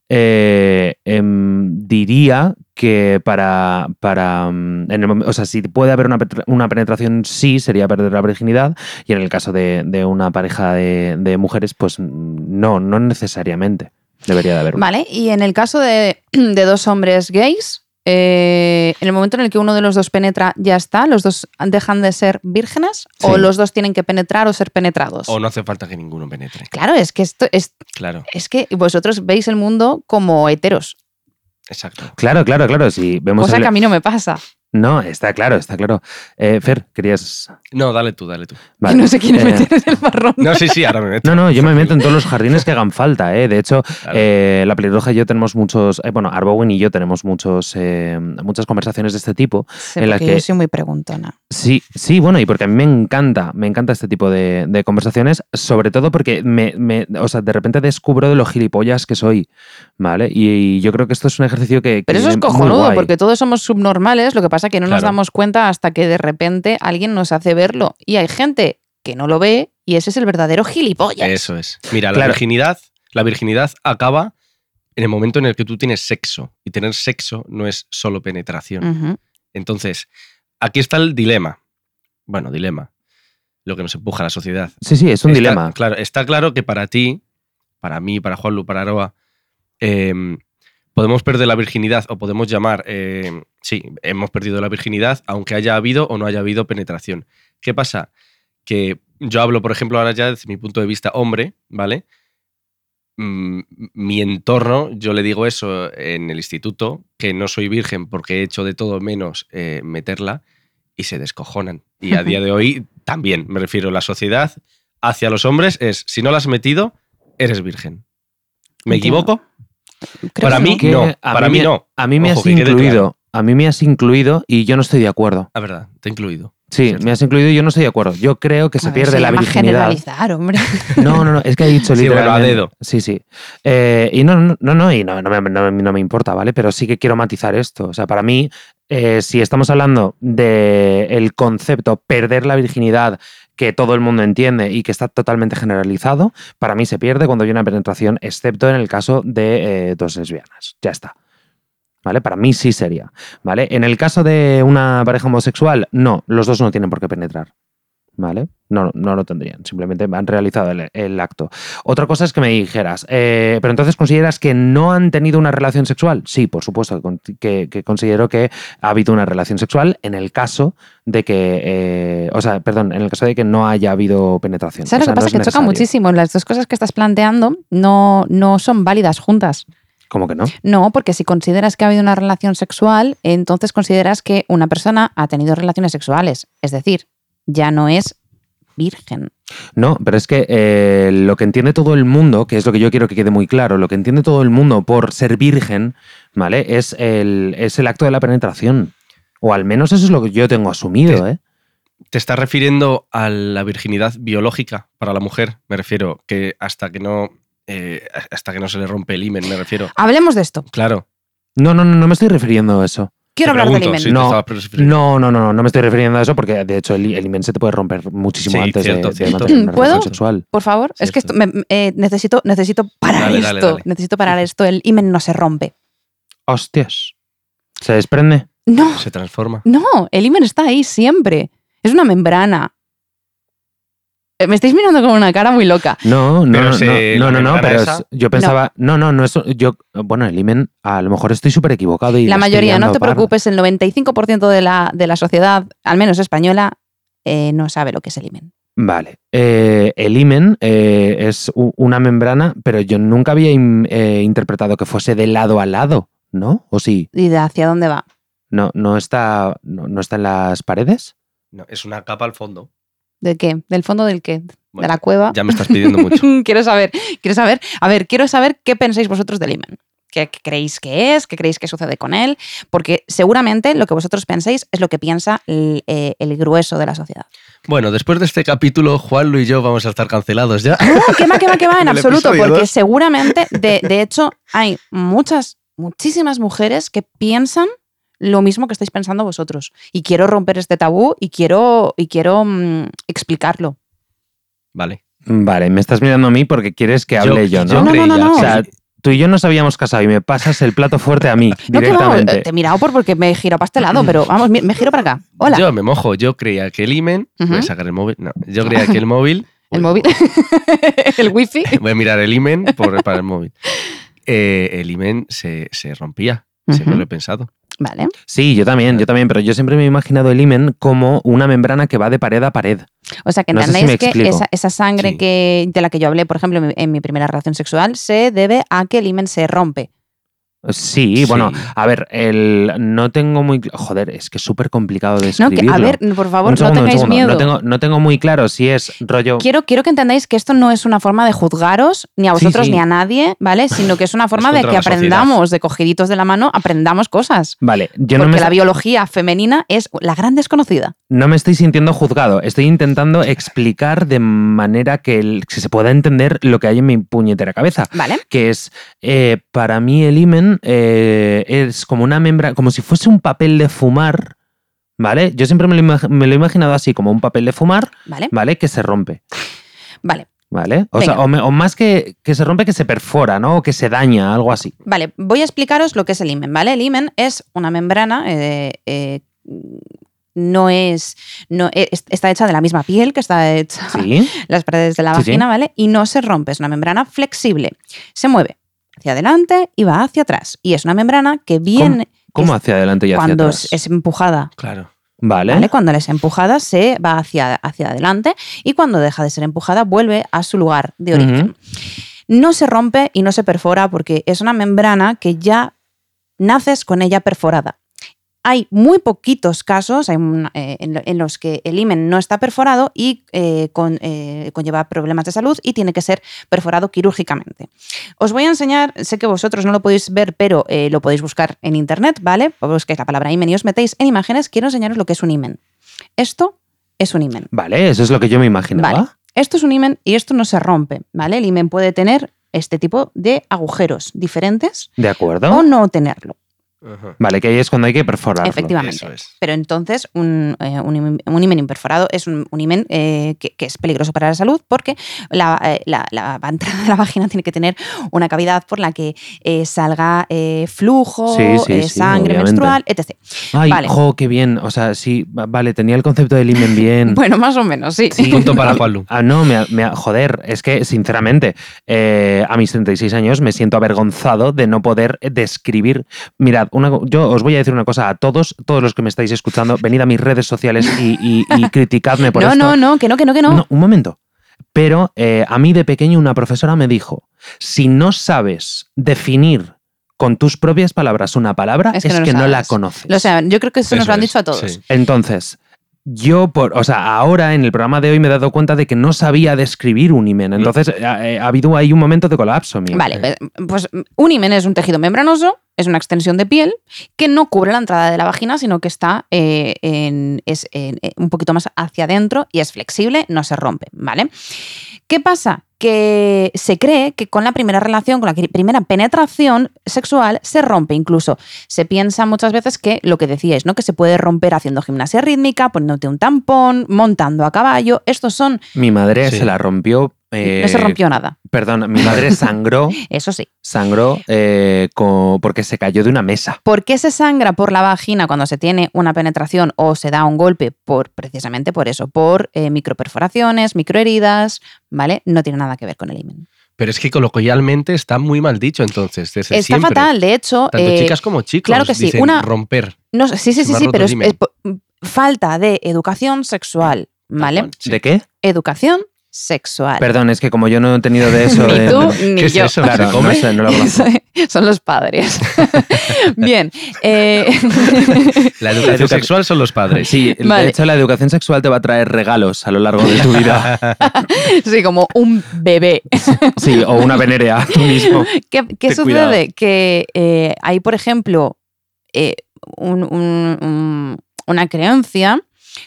[SPEAKER 1] eh, em, diría que para, para mm, en el o sea, si puede haber una, una penetración, sí, sería perder la virginidad, y en el caso de, de una pareja de, de mujeres, pues mm, no, no necesariamente debería de haber una.
[SPEAKER 2] Vale, y en el caso de, de dos hombres gays, eh, en el momento en el que uno de los dos penetra, ya está, los dos dejan de ser vírgenes o los dos tienen que penetrar o ser penetrados.
[SPEAKER 3] O no hace falta que ninguno penetre.
[SPEAKER 2] Claro, es que esto es,
[SPEAKER 3] Claro,
[SPEAKER 2] es que vosotros veis el mundo como heteros,
[SPEAKER 3] exacto.
[SPEAKER 1] Claro, claro, claro. Si vemos
[SPEAKER 2] cosa
[SPEAKER 1] el-
[SPEAKER 2] que a mí no me pasa.
[SPEAKER 1] No, está claro, está claro. Eh, Fer, querías.
[SPEAKER 3] No, dale tú, dale tú.
[SPEAKER 1] Vale.
[SPEAKER 2] No se quiere
[SPEAKER 1] Eh,
[SPEAKER 2] meter en el marrón.
[SPEAKER 3] No, sí, sí, ahora me meto.
[SPEAKER 1] No, no, yo me meto en todos los jardines que hagan falta, ¿eh? De hecho,
[SPEAKER 3] Claro.
[SPEAKER 1] eh, la pelirroja y yo tenemos muchos. eh, bueno, Arbowen y yo tenemos muchos, eh, muchas conversaciones de este tipo.
[SPEAKER 2] Sí,
[SPEAKER 1] en la que-
[SPEAKER 2] yo soy muy preguntona.
[SPEAKER 1] Sí, sí, bueno, y porque a mí me encanta, me encanta este tipo de, de conversaciones, sobre todo porque me, me- o sea, de repente descubro de lo gilipollas que soy, ¿vale? Y, yo creo que esto es un ejercicio que.
[SPEAKER 2] Pero
[SPEAKER 1] que
[SPEAKER 2] eso es cojonudo, porque todos somos subnormales, lo que pasa que no nos damos cuenta hasta que de repente alguien nos hace verlo. Y hay gente que no lo ve y ese es el verdadero gilipollas.
[SPEAKER 3] Eso es. Mira, la virginidad, la virginidad acaba en el momento en el que tú tienes sexo. Y tener sexo no es solo penetración. Entonces, aquí está el dilema. Bueno, dilema. Lo que nos empuja a la sociedad.
[SPEAKER 1] Sí, sí, es un
[SPEAKER 3] Está-
[SPEAKER 1] dilema.
[SPEAKER 3] Claro, está claro que para ti, para mí, para Juanlu, para Aroa, em, podemos perder la virginidad o podemos llamar, em, sí, hemos perdido la virginidad aunque haya habido o no haya habido penetración. ¿Qué pasa? Que yo hablo, por ejemplo, ahora ya desde mi punto de vista hombre, ¿vale? Mm, mi entorno, yo le digo eso en el instituto, que no soy virgen porque he hecho de todo menos eh, meterla y se descojonan. Y a día de hoy también, me refiero, la sociedad hacia los hombres es, si no la has metido, eres virgen. ¿Me
[SPEAKER 2] Entiendo.
[SPEAKER 3] equivoco?
[SPEAKER 2] Creo
[SPEAKER 3] para
[SPEAKER 2] que
[SPEAKER 3] mí
[SPEAKER 2] no.
[SPEAKER 1] Que
[SPEAKER 3] no,
[SPEAKER 1] a
[SPEAKER 3] para
[SPEAKER 1] mí
[SPEAKER 3] no.
[SPEAKER 1] A mí me
[SPEAKER 3] Ojo,
[SPEAKER 1] has incluido,
[SPEAKER 3] claro.
[SPEAKER 1] a mí me has incluido y yo no estoy de acuerdo.
[SPEAKER 3] Ah, verdad, te he incluido.
[SPEAKER 1] Sí,
[SPEAKER 3] Cierto.
[SPEAKER 1] me has incluido y yo no estoy de acuerdo. Yo creo que se
[SPEAKER 2] A ver,
[SPEAKER 1] pierde la virginidad.
[SPEAKER 2] generalizar, hombre.
[SPEAKER 1] No, no, no, es que ha dicho
[SPEAKER 3] Sí, bueno, a
[SPEAKER 1] literalmente.
[SPEAKER 3] dedo.
[SPEAKER 1] Sí, sí. Eh, y no, no, no, no, y no, no me, no me- no me importa, ¿vale? Pero sí que quiero matizar esto. O sea, para mí, eh, si estamos hablando del el concepto perder la virginidad que todo el mundo entiende y que está totalmente generalizado, para mí se pierde cuando hay una penetración, excepto en el caso de eh, dos lesbianas. Ya está. ¿Vale? Para mí sí sería. ¿Vale? En el caso de una pareja homosexual, no, los dos no tienen por qué penetrar. ¿Vale? No, no lo tendrían, simplemente han realizado el, el acto. Otra cosa es que me dijeras, eh, pero entonces consideras que no han tenido una relación sexual? Sí, por supuesto, que, que considero que ha habido una relación sexual en el caso de que, eh, o sea, perdón, en el caso de que no haya habido penetración.
[SPEAKER 2] ¿Sabes
[SPEAKER 1] O sea,
[SPEAKER 2] lo que pasa?
[SPEAKER 1] no es
[SPEAKER 2] que choca
[SPEAKER 1] necesario.
[SPEAKER 2] muchísimo. Las dos cosas que estás planteando no, no son válidas juntas.
[SPEAKER 1] ¿Cómo que no?
[SPEAKER 2] No, porque si consideras que ha habido una relación sexual, entonces consideras que una persona ha tenido relaciones sexuales. Es decir, ya no es virgen.
[SPEAKER 1] No, pero es que eh, lo que entiende todo el mundo, que es lo que yo quiero que quede muy claro, lo que entiende todo el mundo por ser virgen, ¿vale? Es el, es el acto de la penetración. O al menos eso es lo que yo tengo asumido, ¿eh?
[SPEAKER 3] ¿Te estás refiriendo a la virginidad biológica para la mujer? Me refiero que hasta que no, eh, hasta que no se le rompe el himen, me refiero.
[SPEAKER 2] Hablemos de esto.
[SPEAKER 3] Claro.
[SPEAKER 1] No, no, no, no me estoy refiriendo a eso.
[SPEAKER 2] Quiero
[SPEAKER 3] Te
[SPEAKER 2] hablar del imen.
[SPEAKER 3] si
[SPEAKER 1] No. No, no, no, no me estoy refiriendo a eso porque de hecho el, el himen se te puede romper muchísimo
[SPEAKER 3] Sí,
[SPEAKER 1] antes
[SPEAKER 3] cierto,
[SPEAKER 1] de, de
[SPEAKER 3] cierto.
[SPEAKER 1] mantener una
[SPEAKER 2] ¿Puedo?
[SPEAKER 1] relación sexual.
[SPEAKER 2] Por favor, es que esto,
[SPEAKER 3] Cierto.
[SPEAKER 2] me- eh, necesito, necesito parar
[SPEAKER 3] Dale,
[SPEAKER 2] esto.
[SPEAKER 3] dale, dale.
[SPEAKER 2] Necesito parar esto. El imen no se rompe.
[SPEAKER 1] Hostias. ¿Se desprende?
[SPEAKER 2] No,
[SPEAKER 3] Se transforma.
[SPEAKER 2] no, el imen está ahí siempre. Es una membrana. Eh, Me estáis mirando con una cara muy loca.
[SPEAKER 1] No, no,
[SPEAKER 3] Pero
[SPEAKER 1] no, no, no, no, pero es- yo pensaba, no, no, no, eso, yo, bueno, el himen, a lo mejor estoy súper equivocado y
[SPEAKER 2] La mayoría, no te
[SPEAKER 1] parda.
[SPEAKER 2] preocupes, el 95% de la, de la sociedad, al menos española, eh, no sabe lo que es el imen.
[SPEAKER 1] Vale. Eh, el himen eh, es una membrana, pero yo nunca había eh, interpretado que fuese de lado a lado, ¿no? ¿O sí?
[SPEAKER 2] ¿Y de hacia dónde va?
[SPEAKER 1] ¿No, no, está, no, no está en las paredes?
[SPEAKER 3] No, es una capa al fondo.
[SPEAKER 2] ¿De qué? ¿Del fondo del qué? ¿De la cueva?
[SPEAKER 3] Ya me estás pidiendo mucho.
[SPEAKER 2] quiero saber, quiero saber. A ver, quiero saber qué pensáis vosotros del imen. ¿Qué, qué creéis que es? ¿Qué creéis que sucede con él? Porque seguramente lo que vosotros pensáis es lo que piensa el, eh, el grueso de la sociedad.
[SPEAKER 3] Bueno, después de este capítulo, Juanlu y yo vamos a estar cancelados ya.
[SPEAKER 2] No, que va, que va, que va, en absoluto, porque
[SPEAKER 3] dos.
[SPEAKER 2] seguramente, de, de hecho, hay muchas, muchísimas mujeres que piensan lo mismo que estáis pensando vosotros. Y quiero romper este tabú y quiero, y quiero mm, explicarlo.
[SPEAKER 3] Vale.
[SPEAKER 1] Vale, me estás mirando a mí porque quieres que hable yo,
[SPEAKER 3] yo
[SPEAKER 1] ¿no?
[SPEAKER 2] No, no,
[SPEAKER 3] creía
[SPEAKER 2] no, no.
[SPEAKER 1] O
[SPEAKER 3] que-
[SPEAKER 1] sea, tú y yo nos habíamos casado y me pasas el plato fuerte a mí
[SPEAKER 2] No, que
[SPEAKER 1] directamente.
[SPEAKER 2] te he mirado por porque me he girado para este lado, pero vamos, me, giro para acá. Hola.
[SPEAKER 3] Yo me mojo. Yo creía que el imen. Voy a sacar el móvil. No. Yo creía que el móvil.
[SPEAKER 2] el móvil. el wifi.
[SPEAKER 3] Voy a mirar el imen por, para el móvil. Eh, el imen se, se rompía. Siempre
[SPEAKER 2] Ujú.
[SPEAKER 3] lo he pensado.
[SPEAKER 2] Vale.
[SPEAKER 1] Sí, yo también, yo también, pero yo siempre me he imaginado el himen como una membrana que va de pared a pared.
[SPEAKER 2] O sea, que
[SPEAKER 1] No sé si
[SPEAKER 2] entendáis
[SPEAKER 1] me
[SPEAKER 2] que esa, esa sangre
[SPEAKER 3] Sí.
[SPEAKER 2] que, de la que yo hablé, por ejemplo, en mi, en mi primera relación sexual, se debe a que el himen se rompe.
[SPEAKER 1] Sí,
[SPEAKER 3] Sí.
[SPEAKER 1] bueno, a ver, el no tengo muy... Joder, es que es súper complicado de
[SPEAKER 2] No, que,
[SPEAKER 1] escribirlo.
[SPEAKER 2] a ver, por favor,
[SPEAKER 1] Un segundo,
[SPEAKER 2] no tengáis miedo.
[SPEAKER 1] No tengo, no tengo muy claro si es rollo...
[SPEAKER 2] Quiero, quiero que entendáis que esto no es una forma de juzgaros ni a vosotros
[SPEAKER 1] sí.
[SPEAKER 2] ni a nadie, ¿vale? Sino que es una forma de que aprendamos, de cogiditos de la mano, aprendamos cosas.
[SPEAKER 1] Vale, yo no
[SPEAKER 2] porque
[SPEAKER 1] me,
[SPEAKER 2] la biología femenina es la gran desconocida.
[SPEAKER 1] no me estoy sintiendo juzgado. Estoy intentando explicar de manera que, el- que se pueda entender lo que hay en mi puñetera cabeza.
[SPEAKER 2] ¿Vale?
[SPEAKER 1] que es, eh, para mí el eh, es como una membrana, como si fuese un papel de fumar, ¿vale? Yo siempre me lo, imag- me lo he imaginado así, como un papel de fumar,
[SPEAKER 2] ¿Vale?
[SPEAKER 1] ¿vale? Que se rompe,
[SPEAKER 2] Vale.
[SPEAKER 1] ¿vale? O, sea,
[SPEAKER 2] Venga.
[SPEAKER 1] o, me- o más que, que se rompe, que se perfora, ¿no? O que se daña, algo así.
[SPEAKER 2] Vale, voy a explicaros lo que es el himen, ¿vale? El himen es una membrana, eh, eh, no es, no es- está hecha de la misma piel que está hecha
[SPEAKER 1] ¿Sí?
[SPEAKER 2] las paredes de la
[SPEAKER 1] Sí, sí.
[SPEAKER 2] vagina, ¿vale? Y no se rompe, es una membrana flexible. Se mueve hacia adelante y va hacia atrás. Y es una membrana que viene
[SPEAKER 1] ¿Cómo hacia adelante y hacia
[SPEAKER 2] cuando
[SPEAKER 1] atrás?
[SPEAKER 2] es empujada.
[SPEAKER 3] Claro.
[SPEAKER 1] Vale.
[SPEAKER 2] ¿vale? Cuando es empujada se va hacia, hacia adelante y cuando deja de ser empujada vuelve a su lugar de origen. No se rompe y no se perfora porque es una membrana que ya naces con ella perforada. Hay muy poquitos casos hay eh, en, lo- en los que el himen no está perforado y eh, con- eh, conlleva problemas de salud y tiene que ser perforado quirúrgicamente. Os voy a enseñar, sé que vosotros no lo podéis ver, pero lo podéis buscar en internet, ¿vale? Busquéis la palabra himen y os metéis en imágenes. Quiero enseñaros lo que es un himen. Esto es un himen.
[SPEAKER 1] Vale, eso es lo que yo me imaginaba.
[SPEAKER 2] Vale. Esto es un himen y esto no se rompe, ¿vale? El himen puede tener este tipo de agujeros diferentes
[SPEAKER 1] ¿De acuerdo?
[SPEAKER 2] o no tenerlo,
[SPEAKER 3] Ajá.
[SPEAKER 1] Vale, que ahí es cuando hay que perforarlo.
[SPEAKER 2] efectivamente.
[SPEAKER 3] Eso es.
[SPEAKER 2] Pero entonces un, eh, un himen imperforado es un, un himen eh, que, que es peligroso para la salud porque la, eh, la- la entrada de la vagina tiene que tener una cavidad por la que eh, salga eh, flujo,
[SPEAKER 1] Sí, sí,
[SPEAKER 2] eh,
[SPEAKER 1] sí,
[SPEAKER 2] sangre
[SPEAKER 1] obviamente.
[SPEAKER 2] menstrual, etc.
[SPEAKER 1] Ay,
[SPEAKER 2] Vale.
[SPEAKER 1] jo, qué bien. O sea, sí, va- vale, tenía el concepto del himen bien.
[SPEAKER 2] Bueno, más o menos, sí.
[SPEAKER 1] Sí.
[SPEAKER 3] Punto para Juanlu.
[SPEAKER 1] Ah, no, me, me- joder, es que sinceramente, eh, a mis 36 años me siento avergonzado de no poder describir. Mirad, una yo os voy a decir una cosa a todos, todos los que me estáis escuchando, venid a mis redes sociales y, y- y criticadme por
[SPEAKER 2] no,
[SPEAKER 1] esto.
[SPEAKER 2] no, no, que no, que no, que no.
[SPEAKER 1] No, un momento. Pero eh, a mí de pequeño una profesora me dijo, si no sabes definir con tus propias palabras una palabra, es que, no la conoces.
[SPEAKER 2] Lo saben, yo creo que eso, nos lo han
[SPEAKER 3] es,
[SPEAKER 2] dicho a todos.
[SPEAKER 3] sí.
[SPEAKER 1] Entonces, yo, por, o sea, ahora en el programa de hoy me he dado cuenta de que no sabía describir un himen. Entonces, ha, eh, ha habido ahí un momento de colapso mío.
[SPEAKER 2] Vale, pues- pues un himen es un tejido membranoso, es una extensión de piel que no cubre la entrada de la vagina, sino que está eh, en- es, en- eh, un poquito más hacia adentro y es flexible, no se rompe, ¿vale? ¿Qué pasa? Que se cree que con la primera relación, con la primera penetración sexual, se rompe. Incluso se piensa muchas veces que lo que decíais, ¿no? Que se puede romper haciendo gimnasia rítmica, poniéndote un tampón, montando a caballo. Estos son.
[SPEAKER 1] Mi madre
[SPEAKER 3] Sí.
[SPEAKER 1] se la rompió. Eh,
[SPEAKER 2] no se rompió nada.
[SPEAKER 1] Perdón, mi madre sangró,
[SPEAKER 2] Eso sí.
[SPEAKER 1] sangró eh, porque se cayó de una mesa.
[SPEAKER 2] ¿Por qué se sangra por la vagina cuando se tiene una penetración o se da un golpe? Por, precisamente por eso, por eh, microperforaciones, microheridas, ¿vale? No tiene nada que ver con el himen.
[SPEAKER 3] Pero es que coloquialmente está muy mal dicho entonces, desde
[SPEAKER 2] Está
[SPEAKER 3] siempre.
[SPEAKER 2] fatal, de hecho.
[SPEAKER 3] Tanto
[SPEAKER 2] eh,
[SPEAKER 3] chicas como chicos
[SPEAKER 2] claro que sí,
[SPEAKER 3] dicen
[SPEAKER 2] una-
[SPEAKER 3] romper.
[SPEAKER 2] no sí, sí, sí, sí, pero es, falta de educación sexual, ¿vale?
[SPEAKER 1] ¿De qué?
[SPEAKER 2] Educación sexual.
[SPEAKER 1] Perdón, es que como yo no he tenido de eso.
[SPEAKER 2] Ni
[SPEAKER 1] de-
[SPEAKER 2] tú ni
[SPEAKER 3] ¿Qué es
[SPEAKER 2] yo.
[SPEAKER 3] eso?
[SPEAKER 1] Claro,
[SPEAKER 3] ¿Se come?
[SPEAKER 1] no sé, no lo conozco.
[SPEAKER 2] Son los padres. Bien. eh,
[SPEAKER 3] La educación
[SPEAKER 1] Educa-
[SPEAKER 3] sexual son los padres.
[SPEAKER 1] Sí,
[SPEAKER 2] Vale.
[SPEAKER 1] de hecho la educación sexual te va a traer regalos a lo largo de tu vida.
[SPEAKER 2] sí, como un bebé.
[SPEAKER 1] Sí, o una venerea tú mismo.
[SPEAKER 2] ¿Qué, sucede?
[SPEAKER 1] cuidado.
[SPEAKER 2] Que eh, hay, por ejemplo, eh, un- un- un- una creencia,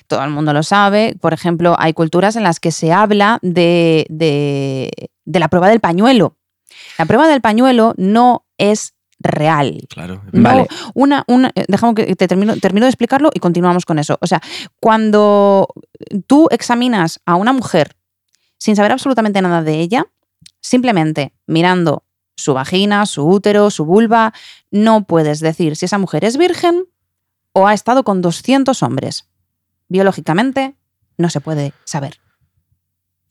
[SPEAKER 2] todo el mundo lo sabe, por ejemplo, hay culturas en las que se habla de, de- de la prueba del pañuelo. La prueba del pañuelo no es real.
[SPEAKER 3] Claro.
[SPEAKER 2] No,
[SPEAKER 1] Vale.
[SPEAKER 2] una, una, eh, déjame que te termino, termino de explicarlo y continuamos con eso. O sea, cuando tú examinas a una mujer sin saber absolutamente nada de ella, simplemente mirando su vagina, su útero, su vulva, no puedes decir si esa mujer es virgen o ha estado con 200 hombres. Biológicamente no se puede saber.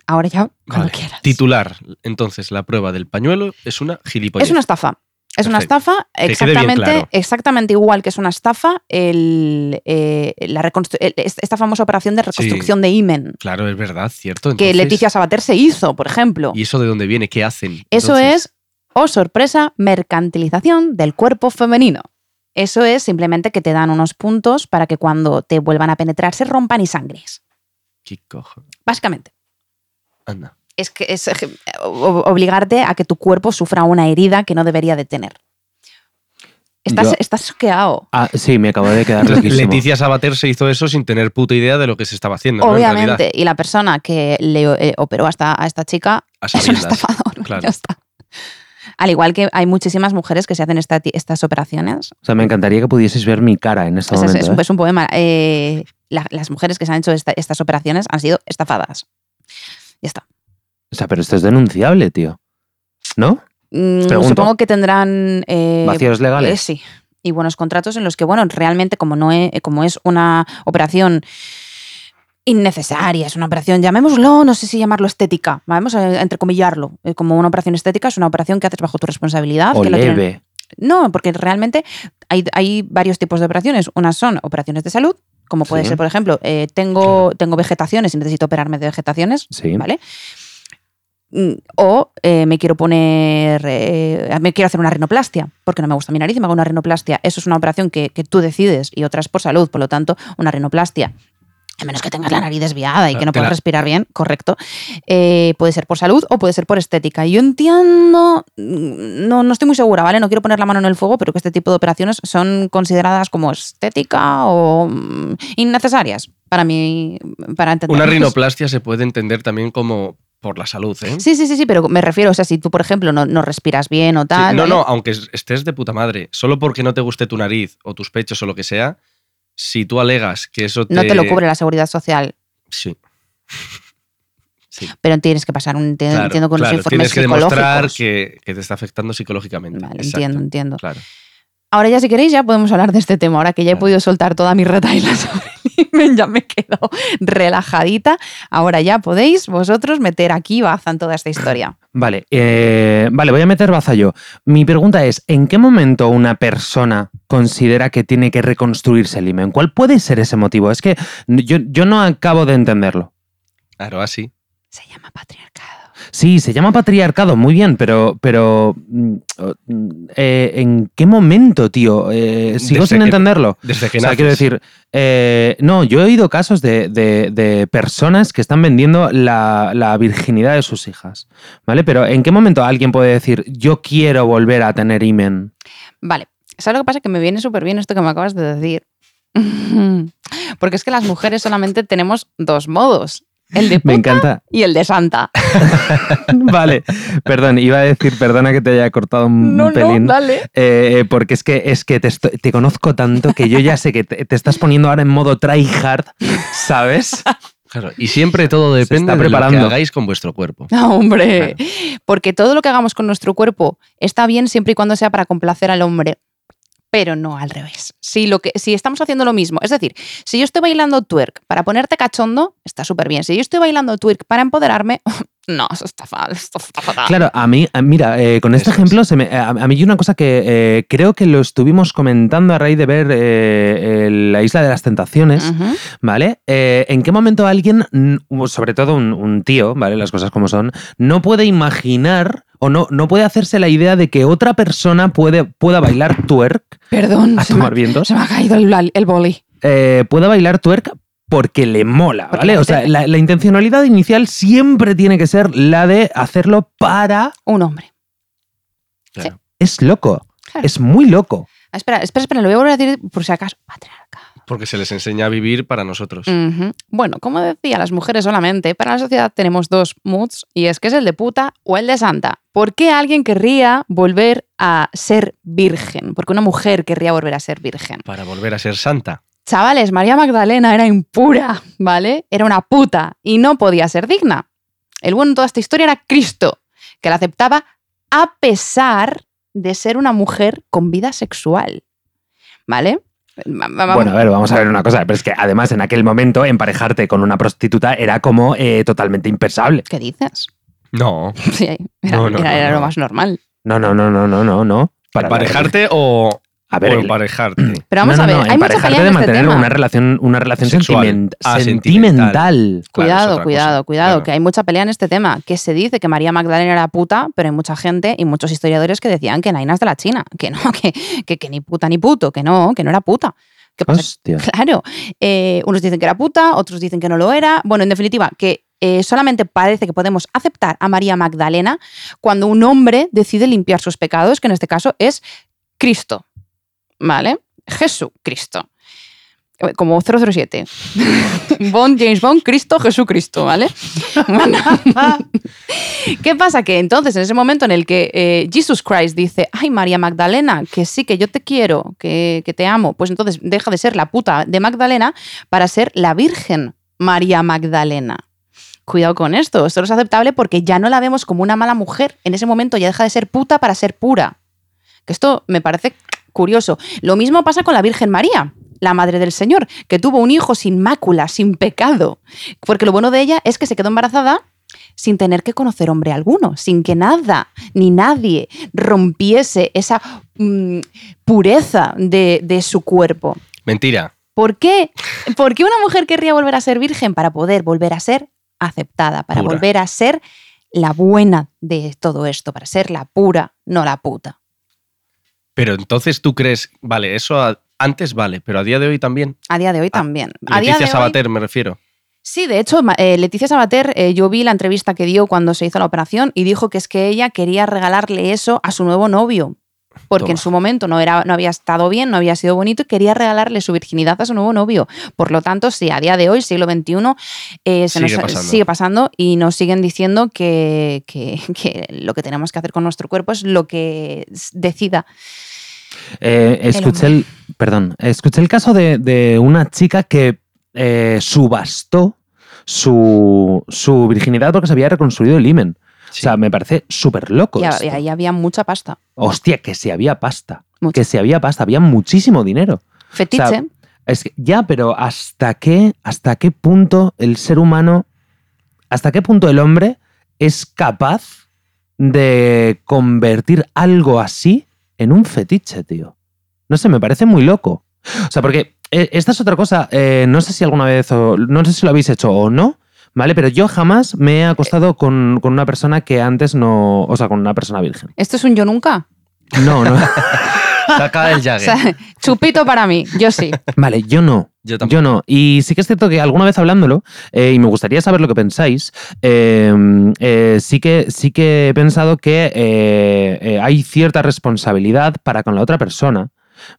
[SPEAKER 2] Ahora ya, cuando
[SPEAKER 3] Vale.
[SPEAKER 2] quieras.
[SPEAKER 3] Titular. Entonces, la prueba del pañuelo es una gilipollez.
[SPEAKER 2] Es una estafa. Es una estafa exactamente,
[SPEAKER 3] claro.
[SPEAKER 2] exactamente igual que es una estafa el, eh, la el- esta famosa operación de reconstrucción de imen
[SPEAKER 3] Claro, es verdad, cierto.
[SPEAKER 2] que Leticia Sabater se hizo, por ejemplo.
[SPEAKER 3] ¿Y eso de dónde viene? ¿Qué hacen?
[SPEAKER 2] Eso
[SPEAKER 3] Entonces,
[SPEAKER 2] es, oh sorpresa, mercantilización del cuerpo femenino. Eso es simplemente que te dan unos puntos para que cuando te vuelvan a penetrar se rompan y sangres.
[SPEAKER 3] ¿Qué cojo?
[SPEAKER 2] Básicamente.
[SPEAKER 3] Anda.
[SPEAKER 2] Es que es eh, obligarte a que tu cuerpo sufra una herida que no debería de tener. Estás,
[SPEAKER 1] Yo-
[SPEAKER 2] estás choqueado.
[SPEAKER 1] Ah, sí, me acabo de quedar.
[SPEAKER 3] Leticia Sabater se hizo eso sin tener puta idea de lo que se estaba haciendo.
[SPEAKER 2] Obviamente. Y la persona que le eh, operó a esta, a esta chica
[SPEAKER 3] a
[SPEAKER 2] es un estafador.
[SPEAKER 3] Claro.
[SPEAKER 2] Ya está. Al igual que hay muchísimas mujeres que se hacen esta estas operaciones.
[SPEAKER 1] O sea, me encantaría que pudieseis ver mi cara en este
[SPEAKER 2] Es, es-
[SPEAKER 1] momento.
[SPEAKER 2] es un,
[SPEAKER 1] ¿eh?
[SPEAKER 2] es un poema. Eh, la- las mujeres que se han hecho esta- estas operaciones han sido estafadas. Ya está.
[SPEAKER 1] O sea, pero esto es denunciable, tío. ¿No?
[SPEAKER 2] Mm, supongo que tendrán. eh,
[SPEAKER 1] Vacíos legales.
[SPEAKER 2] eh, sí. Y buenos contratos en los que, bueno, realmente como, no e- como es una operación innecesaria, es una operación, llamémoslo, no sé si llamarlo estética, vamos a entrecomillarlo, eh, como una operación estética, es una operación que haces bajo tu responsabilidad.
[SPEAKER 1] o
[SPEAKER 2] que la tienen-. No, porque realmente hay, hay varios tipos de operaciones. Unas son operaciones de salud, como puede
[SPEAKER 1] Sí.
[SPEAKER 2] ser, por ejemplo, eh, tengo, tengo vegetaciones y necesito operarme de vegetaciones,
[SPEAKER 1] Sí.
[SPEAKER 2] ¿vale? Mm, O eh, me quiero poner, eh, me quiero hacer una rinoplastia, porque no me gusta mi nariz y me hago una rinoplastia. Eso es una operación que, que tú decides y otra es por salud, por lo tanto, una rinoplastia. A menos que tengas la nariz desviada y que no
[SPEAKER 3] la-
[SPEAKER 2] puedas respirar bien, correcto. eh, puede ser por salud o puede ser por estética. Y Yo entiendo, mm, no, no estoy muy segura, ¿vale? No quiero poner la mano en el fuego, pero que este tipo de operaciones son consideradas como estética o mm, innecesarias para mí, para entender.
[SPEAKER 3] Una rinoplastia se puede entender también como por la salud, ¿eh?
[SPEAKER 2] Sí, sí, sí, sí, pero me refiero, o sea, si tú, por ejemplo, no, no respiras bien o
[SPEAKER 3] Sí,
[SPEAKER 2] tal.
[SPEAKER 3] no,
[SPEAKER 2] ¿vale?
[SPEAKER 3] no, aunque es- estés de puta madre, solo porque no te guste tu nariz o tus pechos o lo que sea, si tú alegas que eso te...
[SPEAKER 2] No te lo cubre la seguridad social,
[SPEAKER 3] Sí. Sí,
[SPEAKER 2] pero tienes que pasar un enti-
[SPEAKER 3] claro,
[SPEAKER 2] entiendo con
[SPEAKER 3] claro,
[SPEAKER 2] los informes
[SPEAKER 3] tienes que demostrar que, que te está afectando psicológicamente.
[SPEAKER 2] Vale, entiendo, entiendo.
[SPEAKER 3] Claro.
[SPEAKER 2] Ahora ya si queréis ya podemos hablar de este tema, ahora que ya he podido soltar toda mi sobre el himen, ya me quedo relajadita. Ahora ya podéis vosotros meter aquí baza en toda esta historia.
[SPEAKER 1] Vale, eh, vale, voy a meter baza yo. Mi pregunta es, ¿en qué momento una persona considera que tiene que reconstruirse el himen? ¿Cuál puede ser ese motivo? Es que yo, yo no acabo de entenderlo.
[SPEAKER 3] Claro, así.
[SPEAKER 2] Se llama patriarcado.
[SPEAKER 1] Sí, se llama patriarcado, muy bien, pero, pero mm, eh, ¿en qué momento, tío? Eh, sigo
[SPEAKER 3] Desde
[SPEAKER 1] sin
[SPEAKER 3] que-
[SPEAKER 1] entenderlo.
[SPEAKER 3] Desde que
[SPEAKER 1] O sea,
[SPEAKER 3] naces.
[SPEAKER 1] quiero decir, eh, no, yo he oído casos de, de- de personas que están vendiendo la, la virginidad de sus hijas, ¿vale? Pero ¿en qué momento alguien puede decir, yo quiero volver a tener imen?
[SPEAKER 2] Vale, ¿sabes lo que pasa? Que me viene súper bien esto que me acabas de decir. Porque es que las mujeres solamente tenemos dos modos. El de
[SPEAKER 1] Me
[SPEAKER 2] puta
[SPEAKER 1] encanta.
[SPEAKER 2] y el de santa.
[SPEAKER 1] vale, perdón, iba a decir, perdona que te haya cortado un
[SPEAKER 2] No, no,
[SPEAKER 1] pelín.
[SPEAKER 2] dale.
[SPEAKER 1] Eh, porque es que, es que te, esto- te conozco tanto que yo ya sé que te, te estás poniendo ahora en modo tryhard, ¿sabes?
[SPEAKER 3] Claro, y siempre todo depende de lo que
[SPEAKER 1] preparando.
[SPEAKER 3] hagáis con vuestro cuerpo.
[SPEAKER 2] No, hombre. Porque todo lo que hagamos con nuestro cuerpo está bien siempre y cuando sea para complacer al hombre. Pero no al revés. Si, lo que, si estamos haciendo lo mismo, es decir, si yo estoy bailando twerk para ponerte cachondo, está súper bien. Si yo estoy bailando twerk para empoderarme, no, eso está fatal. Esto está fatal.
[SPEAKER 1] Claro, a mí, a- mira, eh, con este
[SPEAKER 3] Eso es.
[SPEAKER 1] ejemplo, se me- a, a mí hay una cosa que eh, creo que lo estuvimos comentando a raíz de ver eh, el- la Isla de las Tentaciones. ¿vale? Eh, ¿En qué momento alguien, mm, sobre todo un, un tío, ¿vale? Las cosas como son, no puede imaginar o no, no puede hacerse la idea de que otra persona puede, pueda bailar twerk
[SPEAKER 2] Perdón,
[SPEAKER 1] a
[SPEAKER 2] se me,
[SPEAKER 1] tomar
[SPEAKER 2] ha-
[SPEAKER 1] vientos?
[SPEAKER 2] se me ha caído el, el boli.
[SPEAKER 1] eh, pueda bailar twerk porque le mola,
[SPEAKER 2] Porque
[SPEAKER 1] ¿vale?
[SPEAKER 2] le
[SPEAKER 1] O sea, la, la intencionalidad inicial siempre tiene que ser la de hacerlo para...
[SPEAKER 2] Un hombre.
[SPEAKER 3] Claro.
[SPEAKER 1] Es loco,
[SPEAKER 2] Claro.
[SPEAKER 1] es muy loco.
[SPEAKER 2] Ah, Espera, espera, espera, lo voy a volver a decir por si acaso. Patriarcado.
[SPEAKER 3] Porque se les enseña a vivir para nosotros.
[SPEAKER 2] Bueno, como decía, las mujeres solamente, para la sociedad tenemos dos moods y es que es el de puta o el de santa. ¿Por qué alguien querría volver a ser virgen? Porque una mujer querría volver a ser virgen.
[SPEAKER 3] Para volver a ser santa.
[SPEAKER 2] Chavales, María Magdalena era impura, ¿vale? Era una puta y no podía ser digna. El bueno en toda esta historia era Cristo, que la aceptaba a pesar de ser una mujer con vida sexual. ¿Vale? Va- va-
[SPEAKER 1] Bueno, a ver, vamos a ver una cosa. Pero es que además en aquel momento emparejarte con una prostituta era como eh, totalmente impensable.
[SPEAKER 2] ¿Qué dices?
[SPEAKER 3] No.
[SPEAKER 2] Sí, era,
[SPEAKER 3] No, no,
[SPEAKER 2] era-
[SPEAKER 3] no,
[SPEAKER 2] lo
[SPEAKER 3] no.
[SPEAKER 2] más normal.
[SPEAKER 1] No, no, no, no, no, no, no. Para
[SPEAKER 3] ¿Emparejarte o,
[SPEAKER 1] A ver,
[SPEAKER 3] o
[SPEAKER 1] el-
[SPEAKER 3] emparejarte?
[SPEAKER 2] Pero vamos
[SPEAKER 1] no,
[SPEAKER 2] a
[SPEAKER 1] no,
[SPEAKER 2] ver,
[SPEAKER 1] no,
[SPEAKER 2] hay mucha pelea
[SPEAKER 1] de
[SPEAKER 2] en este
[SPEAKER 1] mantener
[SPEAKER 2] tema.
[SPEAKER 1] una relación, una relación sentiment-
[SPEAKER 3] Ah,
[SPEAKER 1] sentimental.
[SPEAKER 3] Claro, es
[SPEAKER 2] Cuidado, cuidado,
[SPEAKER 3] cosa,
[SPEAKER 2] cuidado,
[SPEAKER 3] claro.
[SPEAKER 2] que hay mucha pelea en este tema, que se dice que María Magdalena era puta, pero hay mucha gente y muchos historiadores que decían que Nainas de la China, que no, que, que, que ni puta ni puto, que no, que no era puta. ¿Qué pasa?
[SPEAKER 1] Hostia.
[SPEAKER 2] Claro, eh, unos dicen que era puta, otros dicen que no lo era. Bueno, en definitiva, que eh, solamente parece que podemos aceptar a María Magdalena cuando un hombre decide limpiar sus pecados, que en este caso es Cristo, ¿vale? Jesucristo. Eh, Como 007. Bond, James Bond, Cristo, Jesucristo, ¿vale? Bueno. ¿Qué pasa? Que entonces, en ese momento en el que eh, Jesus Christ dice, ay, María Magdalena, que sí, que yo te quiero, que, que te amo, pues entonces deja de ser la puta de Magdalena para ser la Virgen María Magdalena. Cuidado con esto, esto no es aceptable porque ya no la vemos como una mala mujer. En ese momento ya deja de ser puta para ser pura. Que esto me parece curioso. Lo mismo pasa con la Virgen María, la Madre del Señor, que tuvo un hijo sin mácula, sin pecado. Porque lo bueno de ella es que se quedó embarazada sin tener que conocer hombre alguno, sin que nada ni nadie rompiese esa mm, pureza de, de su cuerpo.
[SPEAKER 3] Mentira.
[SPEAKER 2] ¿Por qué? ¿Por qué una mujer querría volver a ser virgen? Para poder volver a ser aceptada, para
[SPEAKER 3] Pura.
[SPEAKER 2] volver a ser la buena de todo esto, para ser la pura, no la puta.
[SPEAKER 3] Pero entonces tú crees, vale, eso a- antes vale, pero a día de hoy también.
[SPEAKER 2] A día de hoy
[SPEAKER 3] Ah,
[SPEAKER 2] también. A
[SPEAKER 3] Leticia
[SPEAKER 2] de hoy-
[SPEAKER 3] Sabater, me refiero.
[SPEAKER 2] Sí, de hecho, eh, Leticia Sabater, eh, yo vi la entrevista que dio cuando se hizo la operación y dijo que es que ella quería regalarle eso a su nuevo novio. Porque en su momento no, era, no había estado bien, no había sido bonito y quería regalarle su virginidad a su nuevo novio. Por lo tanto, sí, a día de hoy, siglo XXI, eh, se
[SPEAKER 3] Sigue
[SPEAKER 2] nos,
[SPEAKER 3] pasando.
[SPEAKER 2] sigue pasando y nos siguen diciendo que, que- que lo que tenemos que hacer con nuestro cuerpo es lo que decida.
[SPEAKER 1] Eh, escuché el, perdón, escuché el caso de, de una chica que eh, subastó su, su virginidad porque se había reconstruido el himen. O sea, me parece súper loco.
[SPEAKER 2] Y,
[SPEAKER 1] esto.
[SPEAKER 2] y ahí había mucha pasta.
[SPEAKER 1] Hostia, que si había pasta. Que si había pasta, había muchísimo dinero.
[SPEAKER 2] Fetiche.
[SPEAKER 1] O sea, Es que, ya, pero ¿hasta qué, ¿hasta qué punto el ser humano, hasta qué punto el hombre es capaz de convertir algo así en un fetiche, tío? No sé, me parece muy loco. O sea, porque eh, esta es otra cosa, eh, no sé si alguna vez, o, no sé si lo habéis hecho o no, ¿vale? Pero yo jamás me he acostado con, con una persona que antes no, o sea, con una persona virgen.
[SPEAKER 2] ¿Esto es un yo nunca?
[SPEAKER 1] No, no.
[SPEAKER 3] Saca el
[SPEAKER 2] O
[SPEAKER 3] Jagger.
[SPEAKER 2] sea, chupito para mí, yo sí.
[SPEAKER 1] Vale, yo no.
[SPEAKER 3] Yo
[SPEAKER 1] no. Y sí que es cierto que alguna vez hablándolo, eh, y me gustaría saber lo que pensáis, eh, eh, sí, que, sí que he pensado que eh, hay cierta responsabilidad para con la otra persona,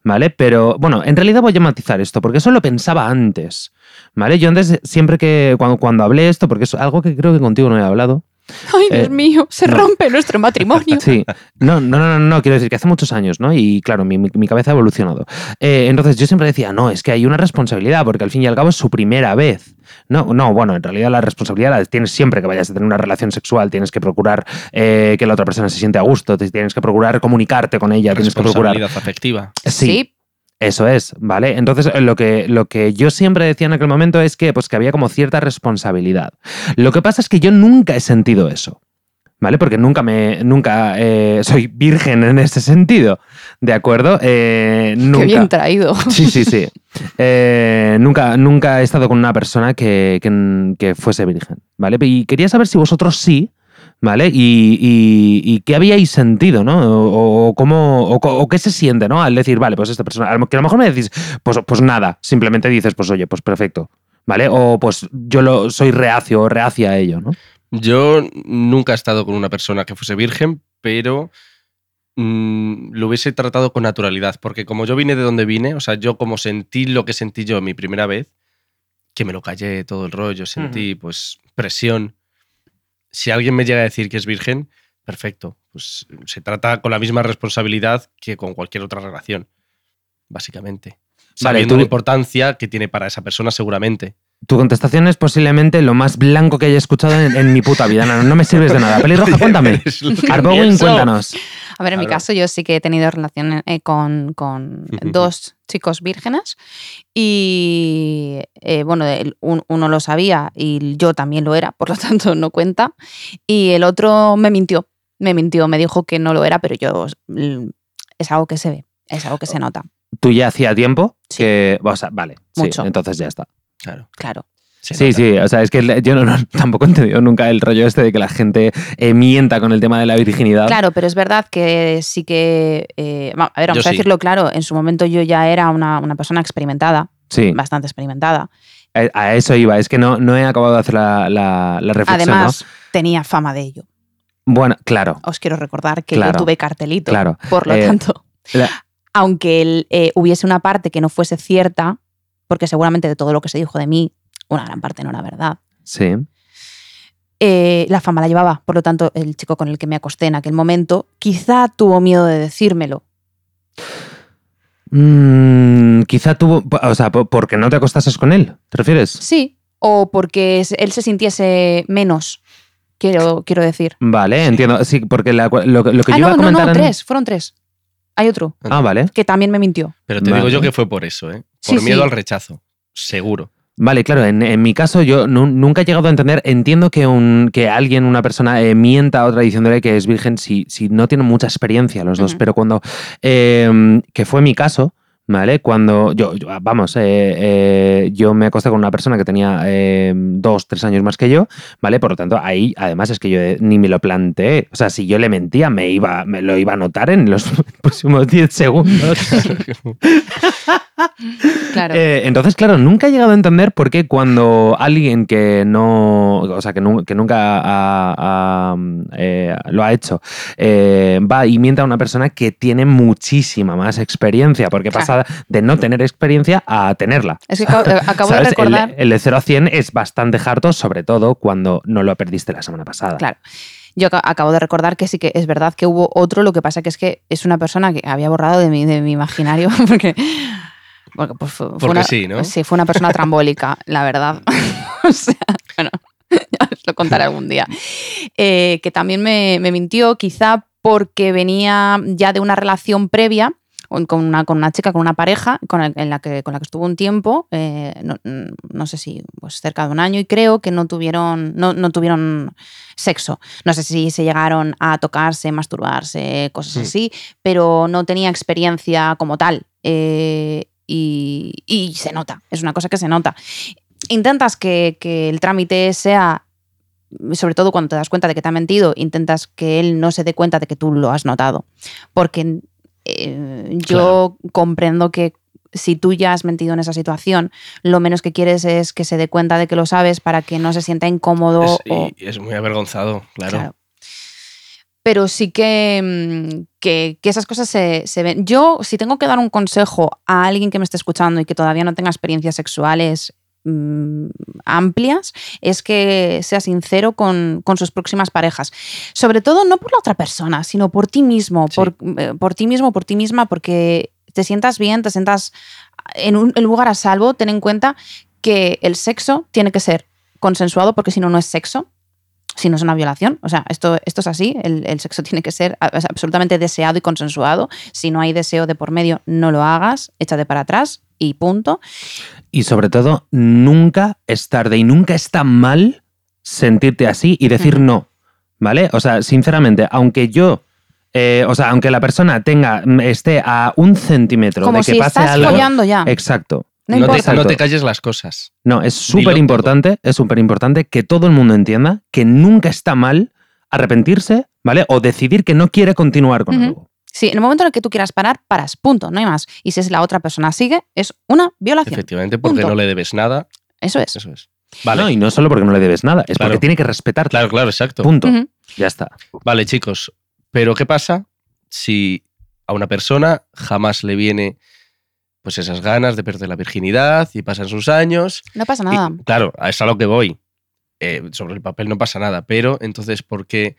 [SPEAKER 1] ¿vale? Pero bueno, en realidad voy a matizar esto, porque eso lo pensaba antes, ¿vale? Yo antes, siempre que, cuando, cuando hablé esto, porque es algo que creo que contigo no he hablado,
[SPEAKER 2] Ay, Dios
[SPEAKER 1] Eh,
[SPEAKER 2] mío, se
[SPEAKER 1] no.
[SPEAKER 2] rompe nuestro matrimonio.
[SPEAKER 1] Sí, no, no, no, no, no, quiero decir que hace muchos años, ¿no? Y claro, mi, cabeza ha evolucionado. Eh, entonces yo siempre decía, no, es que hay una responsabilidad, porque al fin y al cabo es su primera vez. No, no, bueno, en realidad la responsabilidad la tienes siempre que vayas a tener una relación sexual, tienes que procurar eh, que la otra persona se siente a gusto, tienes que procurar comunicarte con ella, tienes que procurar...
[SPEAKER 3] Responsabilidad afectiva.
[SPEAKER 1] Sí, eso es, ¿vale? Entonces, lo que, lo que yo siempre decía en aquel momento es que, pues, que había como cierta responsabilidad. Lo que pasa es que yo nunca he sentido eso, ¿vale? Porque nunca me. Nunca eh, soy virgen en ese sentido, ¿de acuerdo? Eh, nunca.
[SPEAKER 2] Qué bien traído.
[SPEAKER 1] Sí, sí, sí. Eh, nunca, nunca he estado con una persona que, que- que fuese virgen, ¿vale? Y quería saber si vosotros sí, ¿vale? Y, y- y qué habíais sentido, ¿no? O, o cómo, o, qué se siente, ¿no? Al decir, vale, pues esta persona, que a lo mejor me decís, pues, pues nada, simplemente dices, pues oye, pues perfecto, ¿vale? O pues yo lo, soy reacio o reacia a ello, ¿no?
[SPEAKER 3] Yo nunca he estado con una persona que fuese virgen, pero mm, lo hubiese tratado con naturalidad, porque como yo vine de donde vine, o sea, yo como sentí lo que sentí yo mi primera vez, que me lo callé todo el rollo, sentí pues presión. Si alguien me llega a decir que es virgen, perfecto, pues se trata con la misma responsabilidad que con cualquier otra relación, básicamente.
[SPEAKER 1] Vale,
[SPEAKER 3] Sabiendo
[SPEAKER 1] tú-
[SPEAKER 3] la importancia que tiene para esa persona seguramente.
[SPEAKER 1] Tu contestación es posiblemente lo más blanco que haya escuchado en, en mi puta vida. No, no me sirves de nada. Pelirroja, cuéntame. Arbowin, cuéntanos.
[SPEAKER 2] A ver, en mi caso yo sí que he tenido relación eh, con, con dos chicos vírgenes y eh, bueno, el- un- uno lo sabía y yo también lo era, por lo tanto no cuenta. Y el otro me mintió, me mintió, me dijo que no lo era, pero yo mm, es algo que se ve, es algo que se nota,
[SPEAKER 1] Tú ya hacía tiempo
[SPEAKER 2] Sí.
[SPEAKER 1] que. O sea, vale. sí,
[SPEAKER 2] Mucho.
[SPEAKER 1] entonces ya está.
[SPEAKER 3] Claro.
[SPEAKER 2] claro.
[SPEAKER 3] se
[SPEAKER 1] Sí,
[SPEAKER 3] nota.
[SPEAKER 1] sí, o sea, es que yo no, no- tampoco he entendido nunca el rollo este de que la gente eh, mienta con el tema de la virginidad.
[SPEAKER 2] Claro, pero es verdad que sí que, eh, a ver, vamos
[SPEAKER 3] Yo
[SPEAKER 2] a
[SPEAKER 3] sí.
[SPEAKER 2] decirlo claro, en su momento yo ya era una, una persona experimentada,
[SPEAKER 1] Sí,
[SPEAKER 2] bastante experimentada.
[SPEAKER 1] a, a eso iba. Es que no, no he acabado de hacer la, la- la reflexión.
[SPEAKER 2] Además, tenía fama de ello.
[SPEAKER 1] ¿no? Bueno, claro.
[SPEAKER 2] os quiero recordar que
[SPEAKER 1] Claro,
[SPEAKER 2] yo tuve cartelito.
[SPEAKER 1] claro.
[SPEAKER 2] Por lo
[SPEAKER 1] Eh,
[SPEAKER 2] tanto,
[SPEAKER 1] la-
[SPEAKER 2] aunque el, eh, hubiese una parte que no fuese cierta, porque seguramente de todo lo que se dijo de mí, una gran parte no era verdad,
[SPEAKER 1] Sí.
[SPEAKER 2] eh, la fama la llevaba. Por lo tanto, el chico con el que me acosté en aquel momento quizá tuvo miedo de decírmelo.
[SPEAKER 1] Mm, quizá tuvo. O sea, po- porque no te acostases con él, ¿te refieres?
[SPEAKER 2] Sí, o porque él se sintiese menos, quiero, quiero decir.
[SPEAKER 1] Vale, entiendo. Sí, porque la- lo, lo que
[SPEAKER 2] ah,
[SPEAKER 1] yo iba
[SPEAKER 2] no,
[SPEAKER 1] a
[SPEAKER 2] no,
[SPEAKER 1] comentar.
[SPEAKER 2] no,
[SPEAKER 1] en-
[SPEAKER 2] tres, fueron tres. Hay otro
[SPEAKER 1] Ah, vale.
[SPEAKER 2] que también me mintió.
[SPEAKER 3] Pero te digo yo que fue por eso, ¿eh?
[SPEAKER 2] Sí,
[SPEAKER 3] Por miedo
[SPEAKER 2] sí.
[SPEAKER 3] al rechazo. Seguro.
[SPEAKER 1] Vale, claro, en, en mi caso yo nu- nunca he llegado a entender, entiendo que, un, que alguien, una persona, eh, mienta a otra diciéndole que es virgen si, si no tiene mucha experiencia los dos, pero cuando, eh, que fue mi caso, ¿vale? Cuando yo, yo- vamos, eh, eh, yo me acosté con una persona que tenía eh, dos, tres años más que yo, ¿vale? Por lo tanto, ahí además es que yo eh, ni me lo planteé, o sea, si yo le mentía, me, iba, me lo iba a notar en los próximos 10 segundos.
[SPEAKER 2] Claro.
[SPEAKER 1] Eh, entonces, claro, nunca he llegado a entender por qué cuando alguien que no, o sea, que, nu- que nunca ha- ha, eh, lo ha hecho, eh, va y miente a una persona que tiene muchísima más experiencia, porque
[SPEAKER 2] Claro.
[SPEAKER 1] pasa de no tener experiencia a tenerla.
[SPEAKER 2] es que acabo, de recordar.
[SPEAKER 1] El, de 0 a 100 es bastante harto, sobre todo cuando no lo perdiste la semana pasada.
[SPEAKER 2] Claro. Yo aca- acabo de recordar que sí que es verdad que hubo otro, lo que pasa que es que es una persona que había borrado de mi, de mi imaginario porque, porque pues, fue, una,
[SPEAKER 3] sí, ¿no?
[SPEAKER 2] Sí, fue una persona trambólica, la verdad. o sea, bueno, ya os lo contaré algún día. Eh, que también me, me mintió, quizá porque venía ya de una relación previa con una, con una chica, con una pareja, con, el- en la que, con la que estuvo un tiempo, eh, no, no sé si pues cerca de un año, y creo que no tuvieron, no, no tuvieron sexo. No sé si se llegaron a tocarse, masturbarse, cosas
[SPEAKER 3] Hmm.
[SPEAKER 2] así, pero no tenía experiencia como tal. Eh, y, y se nota, es una cosa que se nota. Intentas que, que el trámite sea, sobre todo cuando te das cuenta de que te ha mentido, intentas que él no se dé cuenta de que tú lo has notado. Porque eh, yo comprendo que si tú ya has mentido en esa situación, lo menos que quieres es que se dé cuenta de que lo sabes para que no se sienta incómodo.
[SPEAKER 3] Es,
[SPEAKER 2] o-
[SPEAKER 3] es muy avergonzado, claro.
[SPEAKER 2] Claro. Pero sí que, mm, que, que esas cosas se, se ven. Yo, si tengo que dar un consejo a alguien que me esté escuchando y que todavía no tenga experiencias sexuales mm, amplias, es que sea sincero con, con sus próximas parejas. Sobre todo no por la otra persona, sino por ti mismo,
[SPEAKER 3] Sí.
[SPEAKER 2] por, eh, por ti mismo, por ti misma, porque te sientas bien, te sientas en un en lugar a salvo. Ten en cuenta que el sexo tiene que ser consensuado, porque si no, no es sexo si no es una violación. O sea, esto, esto es así, el, el sexo tiene que ser absolutamente deseado y consensuado. Si no hay deseo de por medio, no lo hagas, échate para atrás y punto.
[SPEAKER 1] Y sobre todo, nunca es tarde y nunca está mal sentirte así y decir no. ¿Vale? O sea, sinceramente, aunque yo. eh, o sea, aunque la persona tenga, esté a un centímetro
[SPEAKER 2] Como
[SPEAKER 1] de que
[SPEAKER 2] si
[SPEAKER 1] pase
[SPEAKER 2] estás
[SPEAKER 1] algo.
[SPEAKER 2] ya.
[SPEAKER 1] Exacto.
[SPEAKER 2] No,
[SPEAKER 3] No, te, no calles las cosas.
[SPEAKER 1] No, es súper importante, es súper importante que todo el mundo entienda que nunca está mal arrepentirse, ¿vale? O decidir que no quiere continuar con algo.
[SPEAKER 2] Sí, en el momento en el que tú quieras parar, paras, punto, no hay más. Y si es la otra persona sigue, es una violación.
[SPEAKER 3] Efectivamente, porque
[SPEAKER 2] Punto.
[SPEAKER 3] no le debes nada.
[SPEAKER 2] Eso es.
[SPEAKER 3] Eso es. Vale.
[SPEAKER 1] No, y no solo porque no le debes nada, es
[SPEAKER 3] Claro.
[SPEAKER 1] porque tiene que respetarte.
[SPEAKER 3] Claro, claro, exacto.
[SPEAKER 1] Punto. Ya está.
[SPEAKER 3] Vale, chicos. Pero ¿qué pasa si a una persona jamás le viene pues esas ganas de perder la virginidad y pasan sus años.
[SPEAKER 2] No pasa
[SPEAKER 3] y,
[SPEAKER 2] nada.
[SPEAKER 3] claro, a eso a lo que voy. Eh, sobre el papel no pasa nada, pero entonces, ¿por qué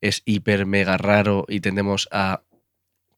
[SPEAKER 3] es hiper mega raro y tendemos a...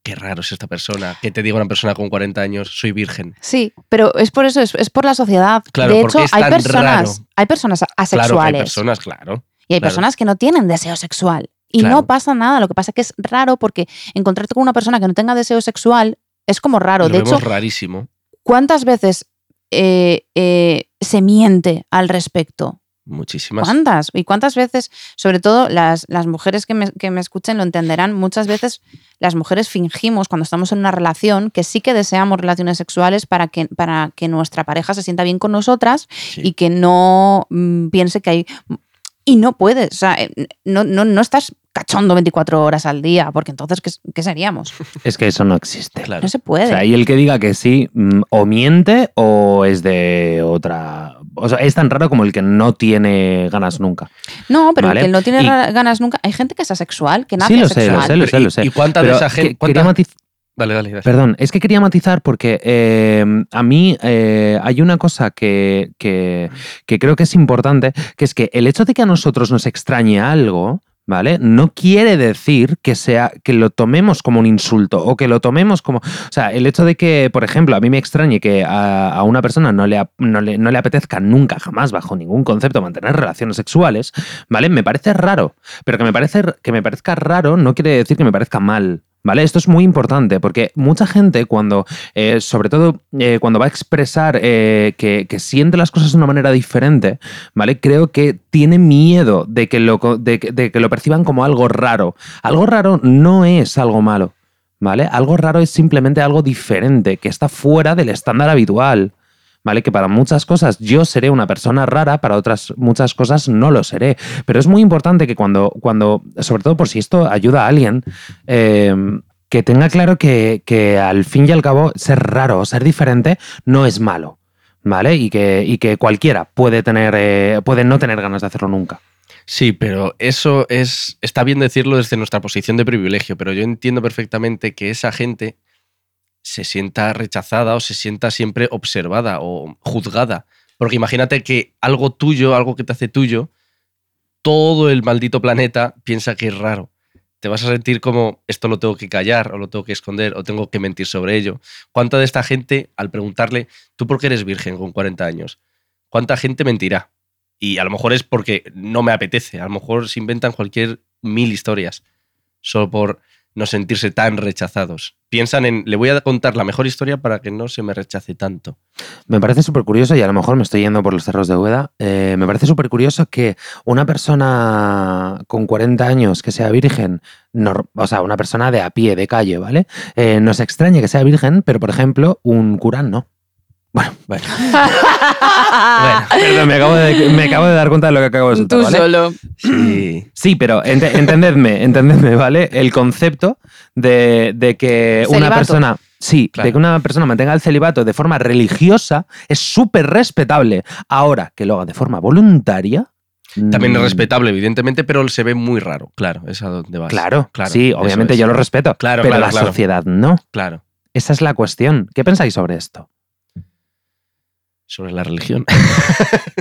[SPEAKER 3] Qué raro es esta persona. Que te diga una persona con 40 años, soy virgen.
[SPEAKER 2] Sí, pero es por eso, es, es por la sociedad.
[SPEAKER 3] Claro,
[SPEAKER 2] de
[SPEAKER 3] porque
[SPEAKER 2] hecho,
[SPEAKER 3] es
[SPEAKER 2] hay
[SPEAKER 3] tan
[SPEAKER 2] personas,
[SPEAKER 3] raro.
[SPEAKER 2] hay personas
[SPEAKER 3] Claro, que hay
[SPEAKER 2] asexuales
[SPEAKER 3] personas, claro.
[SPEAKER 2] y hay
[SPEAKER 3] claro.
[SPEAKER 2] personas que no tienen deseo sexual. Y
[SPEAKER 3] Claro.
[SPEAKER 2] no pasa nada. Lo que pasa es que es raro porque encontrarte con una persona que no tenga deseo sexual es como raro.
[SPEAKER 3] Lo
[SPEAKER 2] de hecho,
[SPEAKER 3] rarísimo.
[SPEAKER 2] ¿cuántas veces eh, eh, se miente al respecto?
[SPEAKER 3] Muchísimas.
[SPEAKER 2] ¿Cuántas? Y cuántas veces, sobre todo las, las mujeres que me, que me escuchen lo entenderán, muchas veces las mujeres fingimos cuando estamos en una relación que sí que deseamos relaciones sexuales para que, para que nuestra pareja se sienta bien con nosotras
[SPEAKER 3] Sí.
[SPEAKER 2] y que no mm, piense que hay... Y no puedes, o sea, eh, no, no, no estás cachondo 24 horas al día, porque entonces, ¿qué, qué seríamos?
[SPEAKER 1] Es que eso no existe.
[SPEAKER 3] Claro.
[SPEAKER 2] No se puede.
[SPEAKER 1] O sea, y el que diga que sí, mm, o miente o es de otra. O sea, es tan raro como el que no tiene ganas nunca.
[SPEAKER 2] no, pero
[SPEAKER 1] Vale.
[SPEAKER 2] el que no tiene
[SPEAKER 1] Y-
[SPEAKER 2] ganas nunca... Hay gente que es asexual, que nace
[SPEAKER 1] Sí, lo sé,
[SPEAKER 2] asexual.
[SPEAKER 1] lo sé, lo sé, lo
[SPEAKER 3] ¿y-
[SPEAKER 1] sé.
[SPEAKER 3] ¿Y cuánta de esa gente?
[SPEAKER 1] quería
[SPEAKER 3] cuánta-
[SPEAKER 1] matiz-
[SPEAKER 3] Dale, dale, dale.
[SPEAKER 1] Perdón, es que quería matizar porque eh, a mí eh, hay una cosa que, que- que creo que es importante, que es que el hecho de que a nosotros nos extrañe algo, ¿vale? No quiere decir que sea que lo tomemos como un insulto o que lo tomemos como, o sea, el hecho de que, por ejemplo, a mí me extrañe que a, una persona no le, no, le, no le apetezca nunca, jamás, bajo ningún concepto, mantener relaciones sexuales, ¿vale? Me parece raro, pero que me, parece, que me parezca raro no quiere decir que me parezca mal. ¿Vale? Esto es muy importante porque mucha gente cuando, eh, sobre todo eh, cuando va a expresar eh, que, que siente las cosas de una manera diferente, ¿vale? Creo que tiene miedo de que, lo, de que lo perciban como algo raro. Algo raro no es algo malo, ¿vale? Algo raro es simplemente algo diferente, que está fuera del estándar habitual. ¿Vale? Que para muchas cosas yo seré una persona rara, para otras muchas cosas no lo seré. Pero es muy importante que cuando, cuando sobre todo por si esto ayuda a alguien, eh, que tenga claro que, que al fin y al cabo ser raro o ser diferente no es malo. ¿Vale? Y que, y que cualquiera puede tener, eh, puede no tener ganas de hacerlo nunca.
[SPEAKER 3] Sí, pero eso es. Está bien decirlo desde nuestra posición de privilegio, pero yo entiendo perfectamente que esa gente se sienta rechazada o se sienta siempre observada o juzgada. Porque imagínate que algo tuyo, algo que te hace tuyo, todo el maldito planeta piensa que es raro. Te vas a sentir como esto lo tengo que callar o lo tengo que esconder o tengo que mentir sobre ello. ¿Cuánta de esta gente, al preguntarle, ¿tú por qué eres virgen con 40 años? ¿Cuánta gente mentirá? Y a lo mejor es porque no me apetece. A lo mejor se inventan cualquier mil historias solo por no sentirse tan rechazados. Piensan en, le voy a contar la mejor historia para que no se me rechace tanto.
[SPEAKER 1] Me parece súper curioso, y a lo mejor me estoy yendo por los cerros de Úbeda, eh, me parece súper curioso que una persona con 40 años que sea virgen, nor- o sea, una persona de a pie, de calle, ¿vale? Eh, nos extrañe que sea virgen, pero por ejemplo, un cura no. Bueno, bueno. Bueno, perdón, me acabo, de, me acabo de dar cuenta de lo que acabo de soltar,
[SPEAKER 2] Tú
[SPEAKER 1] ¿vale?
[SPEAKER 2] solo.
[SPEAKER 3] Sí.
[SPEAKER 1] Sí, pero ente- entendedme, entendedme, ¿vale? El concepto de, de que una persona. Sí,
[SPEAKER 3] Claro.
[SPEAKER 1] de que una persona mantenga el celibato de forma religiosa es súper respetable. Ahora, que lo haga de forma voluntaria.
[SPEAKER 3] También es
[SPEAKER 1] mm,
[SPEAKER 3] respetable, evidentemente, pero se ve muy raro. Claro, es a donde vas.
[SPEAKER 1] Claro,
[SPEAKER 3] claro.
[SPEAKER 1] sí, obviamente
[SPEAKER 3] es.
[SPEAKER 1] yo lo respeto.
[SPEAKER 3] Claro,
[SPEAKER 1] pero
[SPEAKER 3] claro,
[SPEAKER 1] la
[SPEAKER 3] claro.
[SPEAKER 1] sociedad no.
[SPEAKER 3] Claro.
[SPEAKER 1] Esa es la cuestión. ¿Qué pensáis sobre esto?
[SPEAKER 3] Sobre la religión.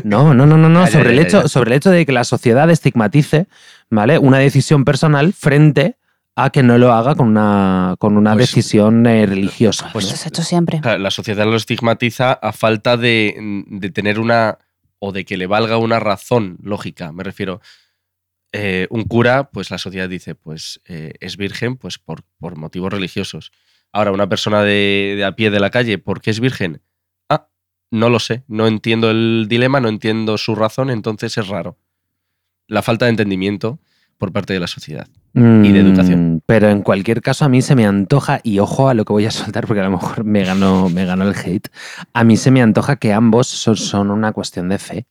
[SPEAKER 1] No, no, no, no, no. Sobre, el hecho, sobre el hecho de que la sociedad estigmatice, ¿vale? Una decisión personal frente a que no lo haga con una, con una
[SPEAKER 3] Pues-
[SPEAKER 1] decisión eh, religiosa.
[SPEAKER 3] pues-
[SPEAKER 2] Eso se ha hecho siempre.
[SPEAKER 3] La sociedad lo estigmatiza a falta de, de tener una. o de que le valga una razón lógica. Me refiero. eh, un cura, pues la sociedad dice, pues eh, es virgen, pues por, por motivos religiosos. Ahora, una persona de, de a pie de la calle, ¿por qué es virgen? Ah, no lo sé, no entiendo el dilema, no entiendo su razón, entonces es raro. La falta de entendimiento por parte de la sociedad. Y de educación.
[SPEAKER 1] Mm, Pero en cualquier caso, a mí se me antoja, y ojo a lo que voy a soltar, porque a lo mejor me ganó, me ganó el hate. A mí se me antoja que ambos son, son una cuestión de fe.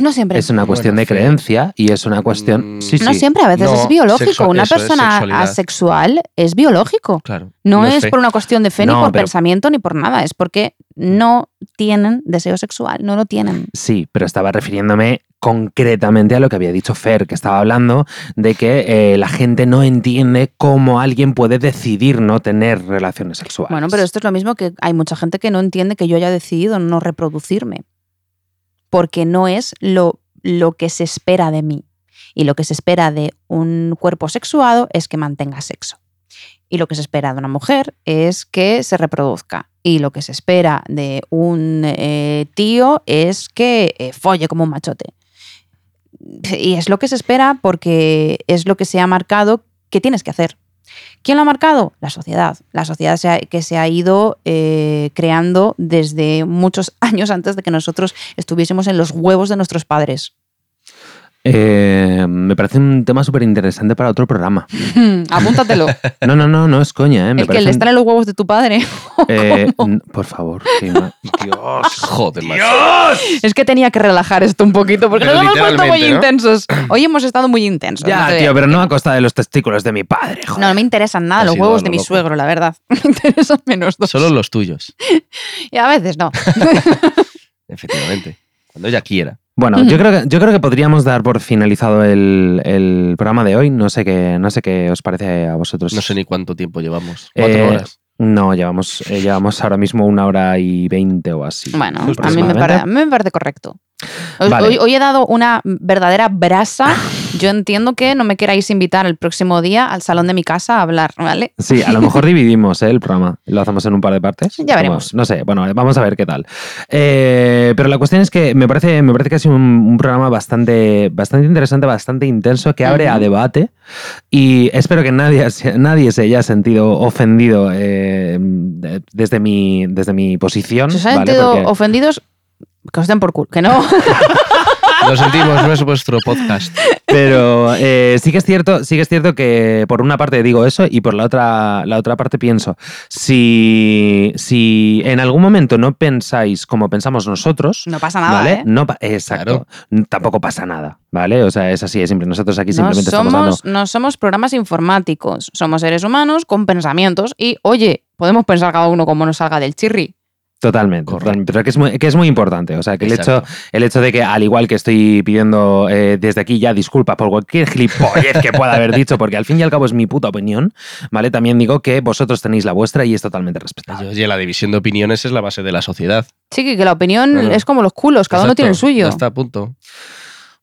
[SPEAKER 2] No siempre.
[SPEAKER 1] Es una cuestión
[SPEAKER 3] Bueno,
[SPEAKER 1] de creencia y es una cuestión.
[SPEAKER 3] Mm,
[SPEAKER 1] Sí,
[SPEAKER 2] No
[SPEAKER 1] sí.
[SPEAKER 2] siempre, a veces
[SPEAKER 3] No,
[SPEAKER 2] es biológico. una
[SPEAKER 3] es
[SPEAKER 2] persona asexual es biológico.
[SPEAKER 3] Claro.
[SPEAKER 2] No, es
[SPEAKER 3] fe.
[SPEAKER 2] por una cuestión de fe ni por
[SPEAKER 1] pero-
[SPEAKER 2] pensamiento ni por nada. Es porque no tienen deseo sexual, no lo tienen.
[SPEAKER 1] Sí, pero estaba refiriéndome concretamente a lo que había dicho Fer, que estaba hablando de que eh, la gente no entiende cómo alguien puede decidir no tener relaciones sexuales.
[SPEAKER 2] Bueno, pero esto es lo mismo que hay mucha gente que no entiende que yo haya decidido no reproducirme, porque no es lo, lo que se espera de mí. Y lo que se espera de un cuerpo sexuado es que mantenga sexo. Y lo que se espera de una mujer es que se reproduzca. Y lo que se espera de un eh, tío es que eh, folle como un machote. Y es lo que se espera porque es lo que se ha marcado que tienes que hacer. ¿Quién lo ha marcado? La sociedad. La sociedad que se ha ido eh, creando desde muchos años antes de que nosotros estuviésemos en los huevos de nuestros padres.
[SPEAKER 1] Eh, me parece un tema súper interesante para otro programa.
[SPEAKER 2] Apúntatelo.
[SPEAKER 1] No, no, no, no es coña, ¿eh? Me
[SPEAKER 2] El que le
[SPEAKER 1] un-
[SPEAKER 2] están en los huevos de tu padre.
[SPEAKER 1] eh, por favor. Dios.
[SPEAKER 3] Joder, macho.
[SPEAKER 2] Es que tenía que relajar esto un poquito porque
[SPEAKER 3] Pero
[SPEAKER 2] nos hemos puesto muy intensos. Hoy hemos estado muy intensos.
[SPEAKER 1] Ya, tío, pero no a costa de los testículos de mi padre, joder.
[SPEAKER 2] No, no me interesan nada
[SPEAKER 3] Ha
[SPEAKER 2] los huevos de mi
[SPEAKER 3] loco.
[SPEAKER 2] suegro, la verdad. Me interesan menos dos.
[SPEAKER 3] Solo los tuyos,
[SPEAKER 2] Y a veces no.
[SPEAKER 3] efectivamente. Cuando ella quiera.
[SPEAKER 1] Bueno, yo creo que yo creo que podríamos dar por finalizado el, el programa de hoy. No sé qué, no sé qué os parece a vosotros.
[SPEAKER 3] No sé ni cuánto tiempo llevamos. Cuatro
[SPEAKER 1] Eh,
[SPEAKER 3] horas.
[SPEAKER 1] No, llevamos, eh, llevamos ahora mismo una hora y veinte o así.
[SPEAKER 2] Bueno, a mí, me
[SPEAKER 1] aproximadamente.
[SPEAKER 2] pare- a mí me parece correcto. Hoy,
[SPEAKER 1] Vale.
[SPEAKER 2] hoy- hoy he dado una verdadera brasa. Yo entiendo que no me queráis invitar el próximo día al salón de mi casa a hablar, ¿vale?
[SPEAKER 1] Sí, a lo mejor dividimos ¿eh? el programa. Lo hacemos en un par de partes.
[SPEAKER 2] Ya veremos.
[SPEAKER 1] Como- no sé, bueno, vamos a ver qué tal. Eh, pero la cuestión es que me parece, me parece que ha sido un, un programa bastante, bastante interesante, bastante intenso, que abre a
[SPEAKER 2] Ujú.
[SPEAKER 1] debate. Y espero que nadie, se- nadie se haya sentido ofendido eh, de- desde, mi, desde mi posición.
[SPEAKER 2] Si os han
[SPEAKER 1] ¿vale?
[SPEAKER 2] sentido
[SPEAKER 1] Porque-
[SPEAKER 2] ofendidos, que os den por culo. Que no.
[SPEAKER 3] Lo sentimos, no es vuestro podcast.
[SPEAKER 1] Pero eh, sí que es cierto, sí que es cierto que por una parte digo eso y por la otra, la otra parte pienso, si, si en algún momento no pensáis como pensamos nosotros,
[SPEAKER 2] No pasa nada.
[SPEAKER 1] ¿vale?
[SPEAKER 2] ¿eh?
[SPEAKER 1] No pa- exacto. Tampoco pasa nada, ¿vale? O sea, es así, es simple. Nosotros aquí
[SPEAKER 2] No
[SPEAKER 1] simplemente estamos dando.
[SPEAKER 2] no somos programas informáticos, somos seres humanos con pensamientos y, oye, podemos pensar cada uno como nos salga del chirri.
[SPEAKER 1] Totalmente, totalmente, pero que es, muy, que es muy importante. O sea, que el hecho, el hecho de que, al igual que estoy pidiendo eh, desde aquí ya disculpa por cualquier gilipollez que pueda haber dicho, porque al fin y al cabo es mi puta opinión, ¿vale? También digo que vosotros tenéis la vuestra y es totalmente respetable.
[SPEAKER 3] Oye, la división de opiniones es la base de la sociedad.
[SPEAKER 2] Sí, que la opinión es como los culos, cada uno tiene el suyo.
[SPEAKER 3] Ya está a punto.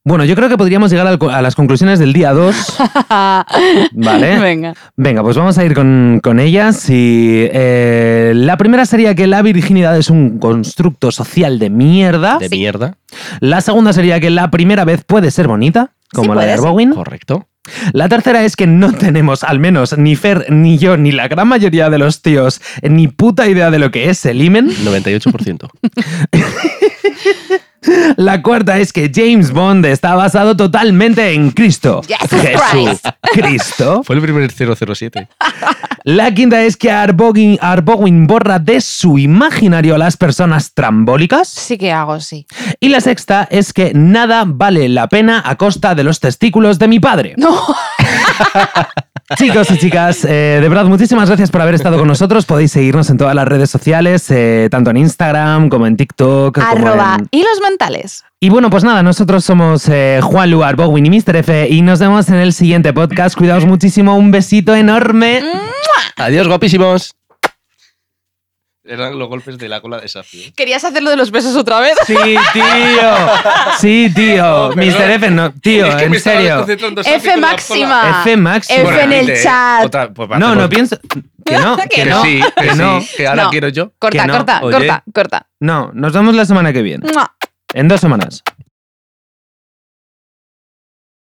[SPEAKER 1] Bueno, yo creo que podríamos llegar a las conclusiones del día 2, ¿vale?
[SPEAKER 2] Venga.
[SPEAKER 1] Venga, pues vamos a ir con, con ellas. Y eh, la primera sería que la virginidad es un constructo social de mierda.
[SPEAKER 3] De mierda.
[SPEAKER 1] La segunda sería que la primera vez puede ser bonita, como la de. Arbowin.
[SPEAKER 3] Correcto.
[SPEAKER 1] La tercera es que no tenemos, al menos ni Fer, ni yo, ni la gran mayoría de los tíos, ni puta idea de lo que es el himen.
[SPEAKER 3] 98%.
[SPEAKER 1] La cuarta es que James Bond está basado totalmente en Cristo.
[SPEAKER 2] Jesus
[SPEAKER 1] Jesús Cristo.
[SPEAKER 3] Fue el primer 007.
[SPEAKER 1] La quinta es que Arbogin, Arbogin borra de su imaginario a las personas trambólicas.
[SPEAKER 2] Sí que hago, sí.
[SPEAKER 1] Y la sexta es que nada vale la pena a costa de los testículos de mi padre.
[SPEAKER 2] No.
[SPEAKER 1] Chicos y chicas, eh, de verdad, muchísimas gracias por haber estado con nosotros. Podéis seguirnos en todas las redes sociales, eh, tanto en Instagram como en TikTok. como
[SPEAKER 2] Arroba
[SPEAKER 1] en-
[SPEAKER 2] hilos mentales.
[SPEAKER 1] Y bueno, pues nada, nosotros somos eh, Juan Luar, Bowen y Mr. F y nos vemos en el siguiente podcast. Cuidaos muchísimo, un besito enorme.
[SPEAKER 3] Adiós, guapísimos. Eran los golpes de la cola de Safi. ¿eh?
[SPEAKER 2] ¿Querías hacerlo de los besos otra vez?
[SPEAKER 1] Sí, tío. Sí, tío.
[SPEAKER 3] Perdón.
[SPEAKER 1] Mr. F, no, tío,
[SPEAKER 3] Es que
[SPEAKER 1] en serio.
[SPEAKER 2] F máxima.
[SPEAKER 1] F máxima.
[SPEAKER 2] F en el
[SPEAKER 3] ¿eh?
[SPEAKER 2] chat.
[SPEAKER 3] Otra, pues
[SPEAKER 1] No, no pienso. Que no,
[SPEAKER 2] Que
[SPEAKER 1] no.
[SPEAKER 3] sí, que,
[SPEAKER 1] que no.
[SPEAKER 3] sí, que ahora
[SPEAKER 2] No.
[SPEAKER 3] quiero yo.
[SPEAKER 2] Corta,
[SPEAKER 1] no.
[SPEAKER 2] corta,
[SPEAKER 3] Oye.
[SPEAKER 2] corta, corta.
[SPEAKER 1] No, nos vemos la semana que viene. En dos semanas.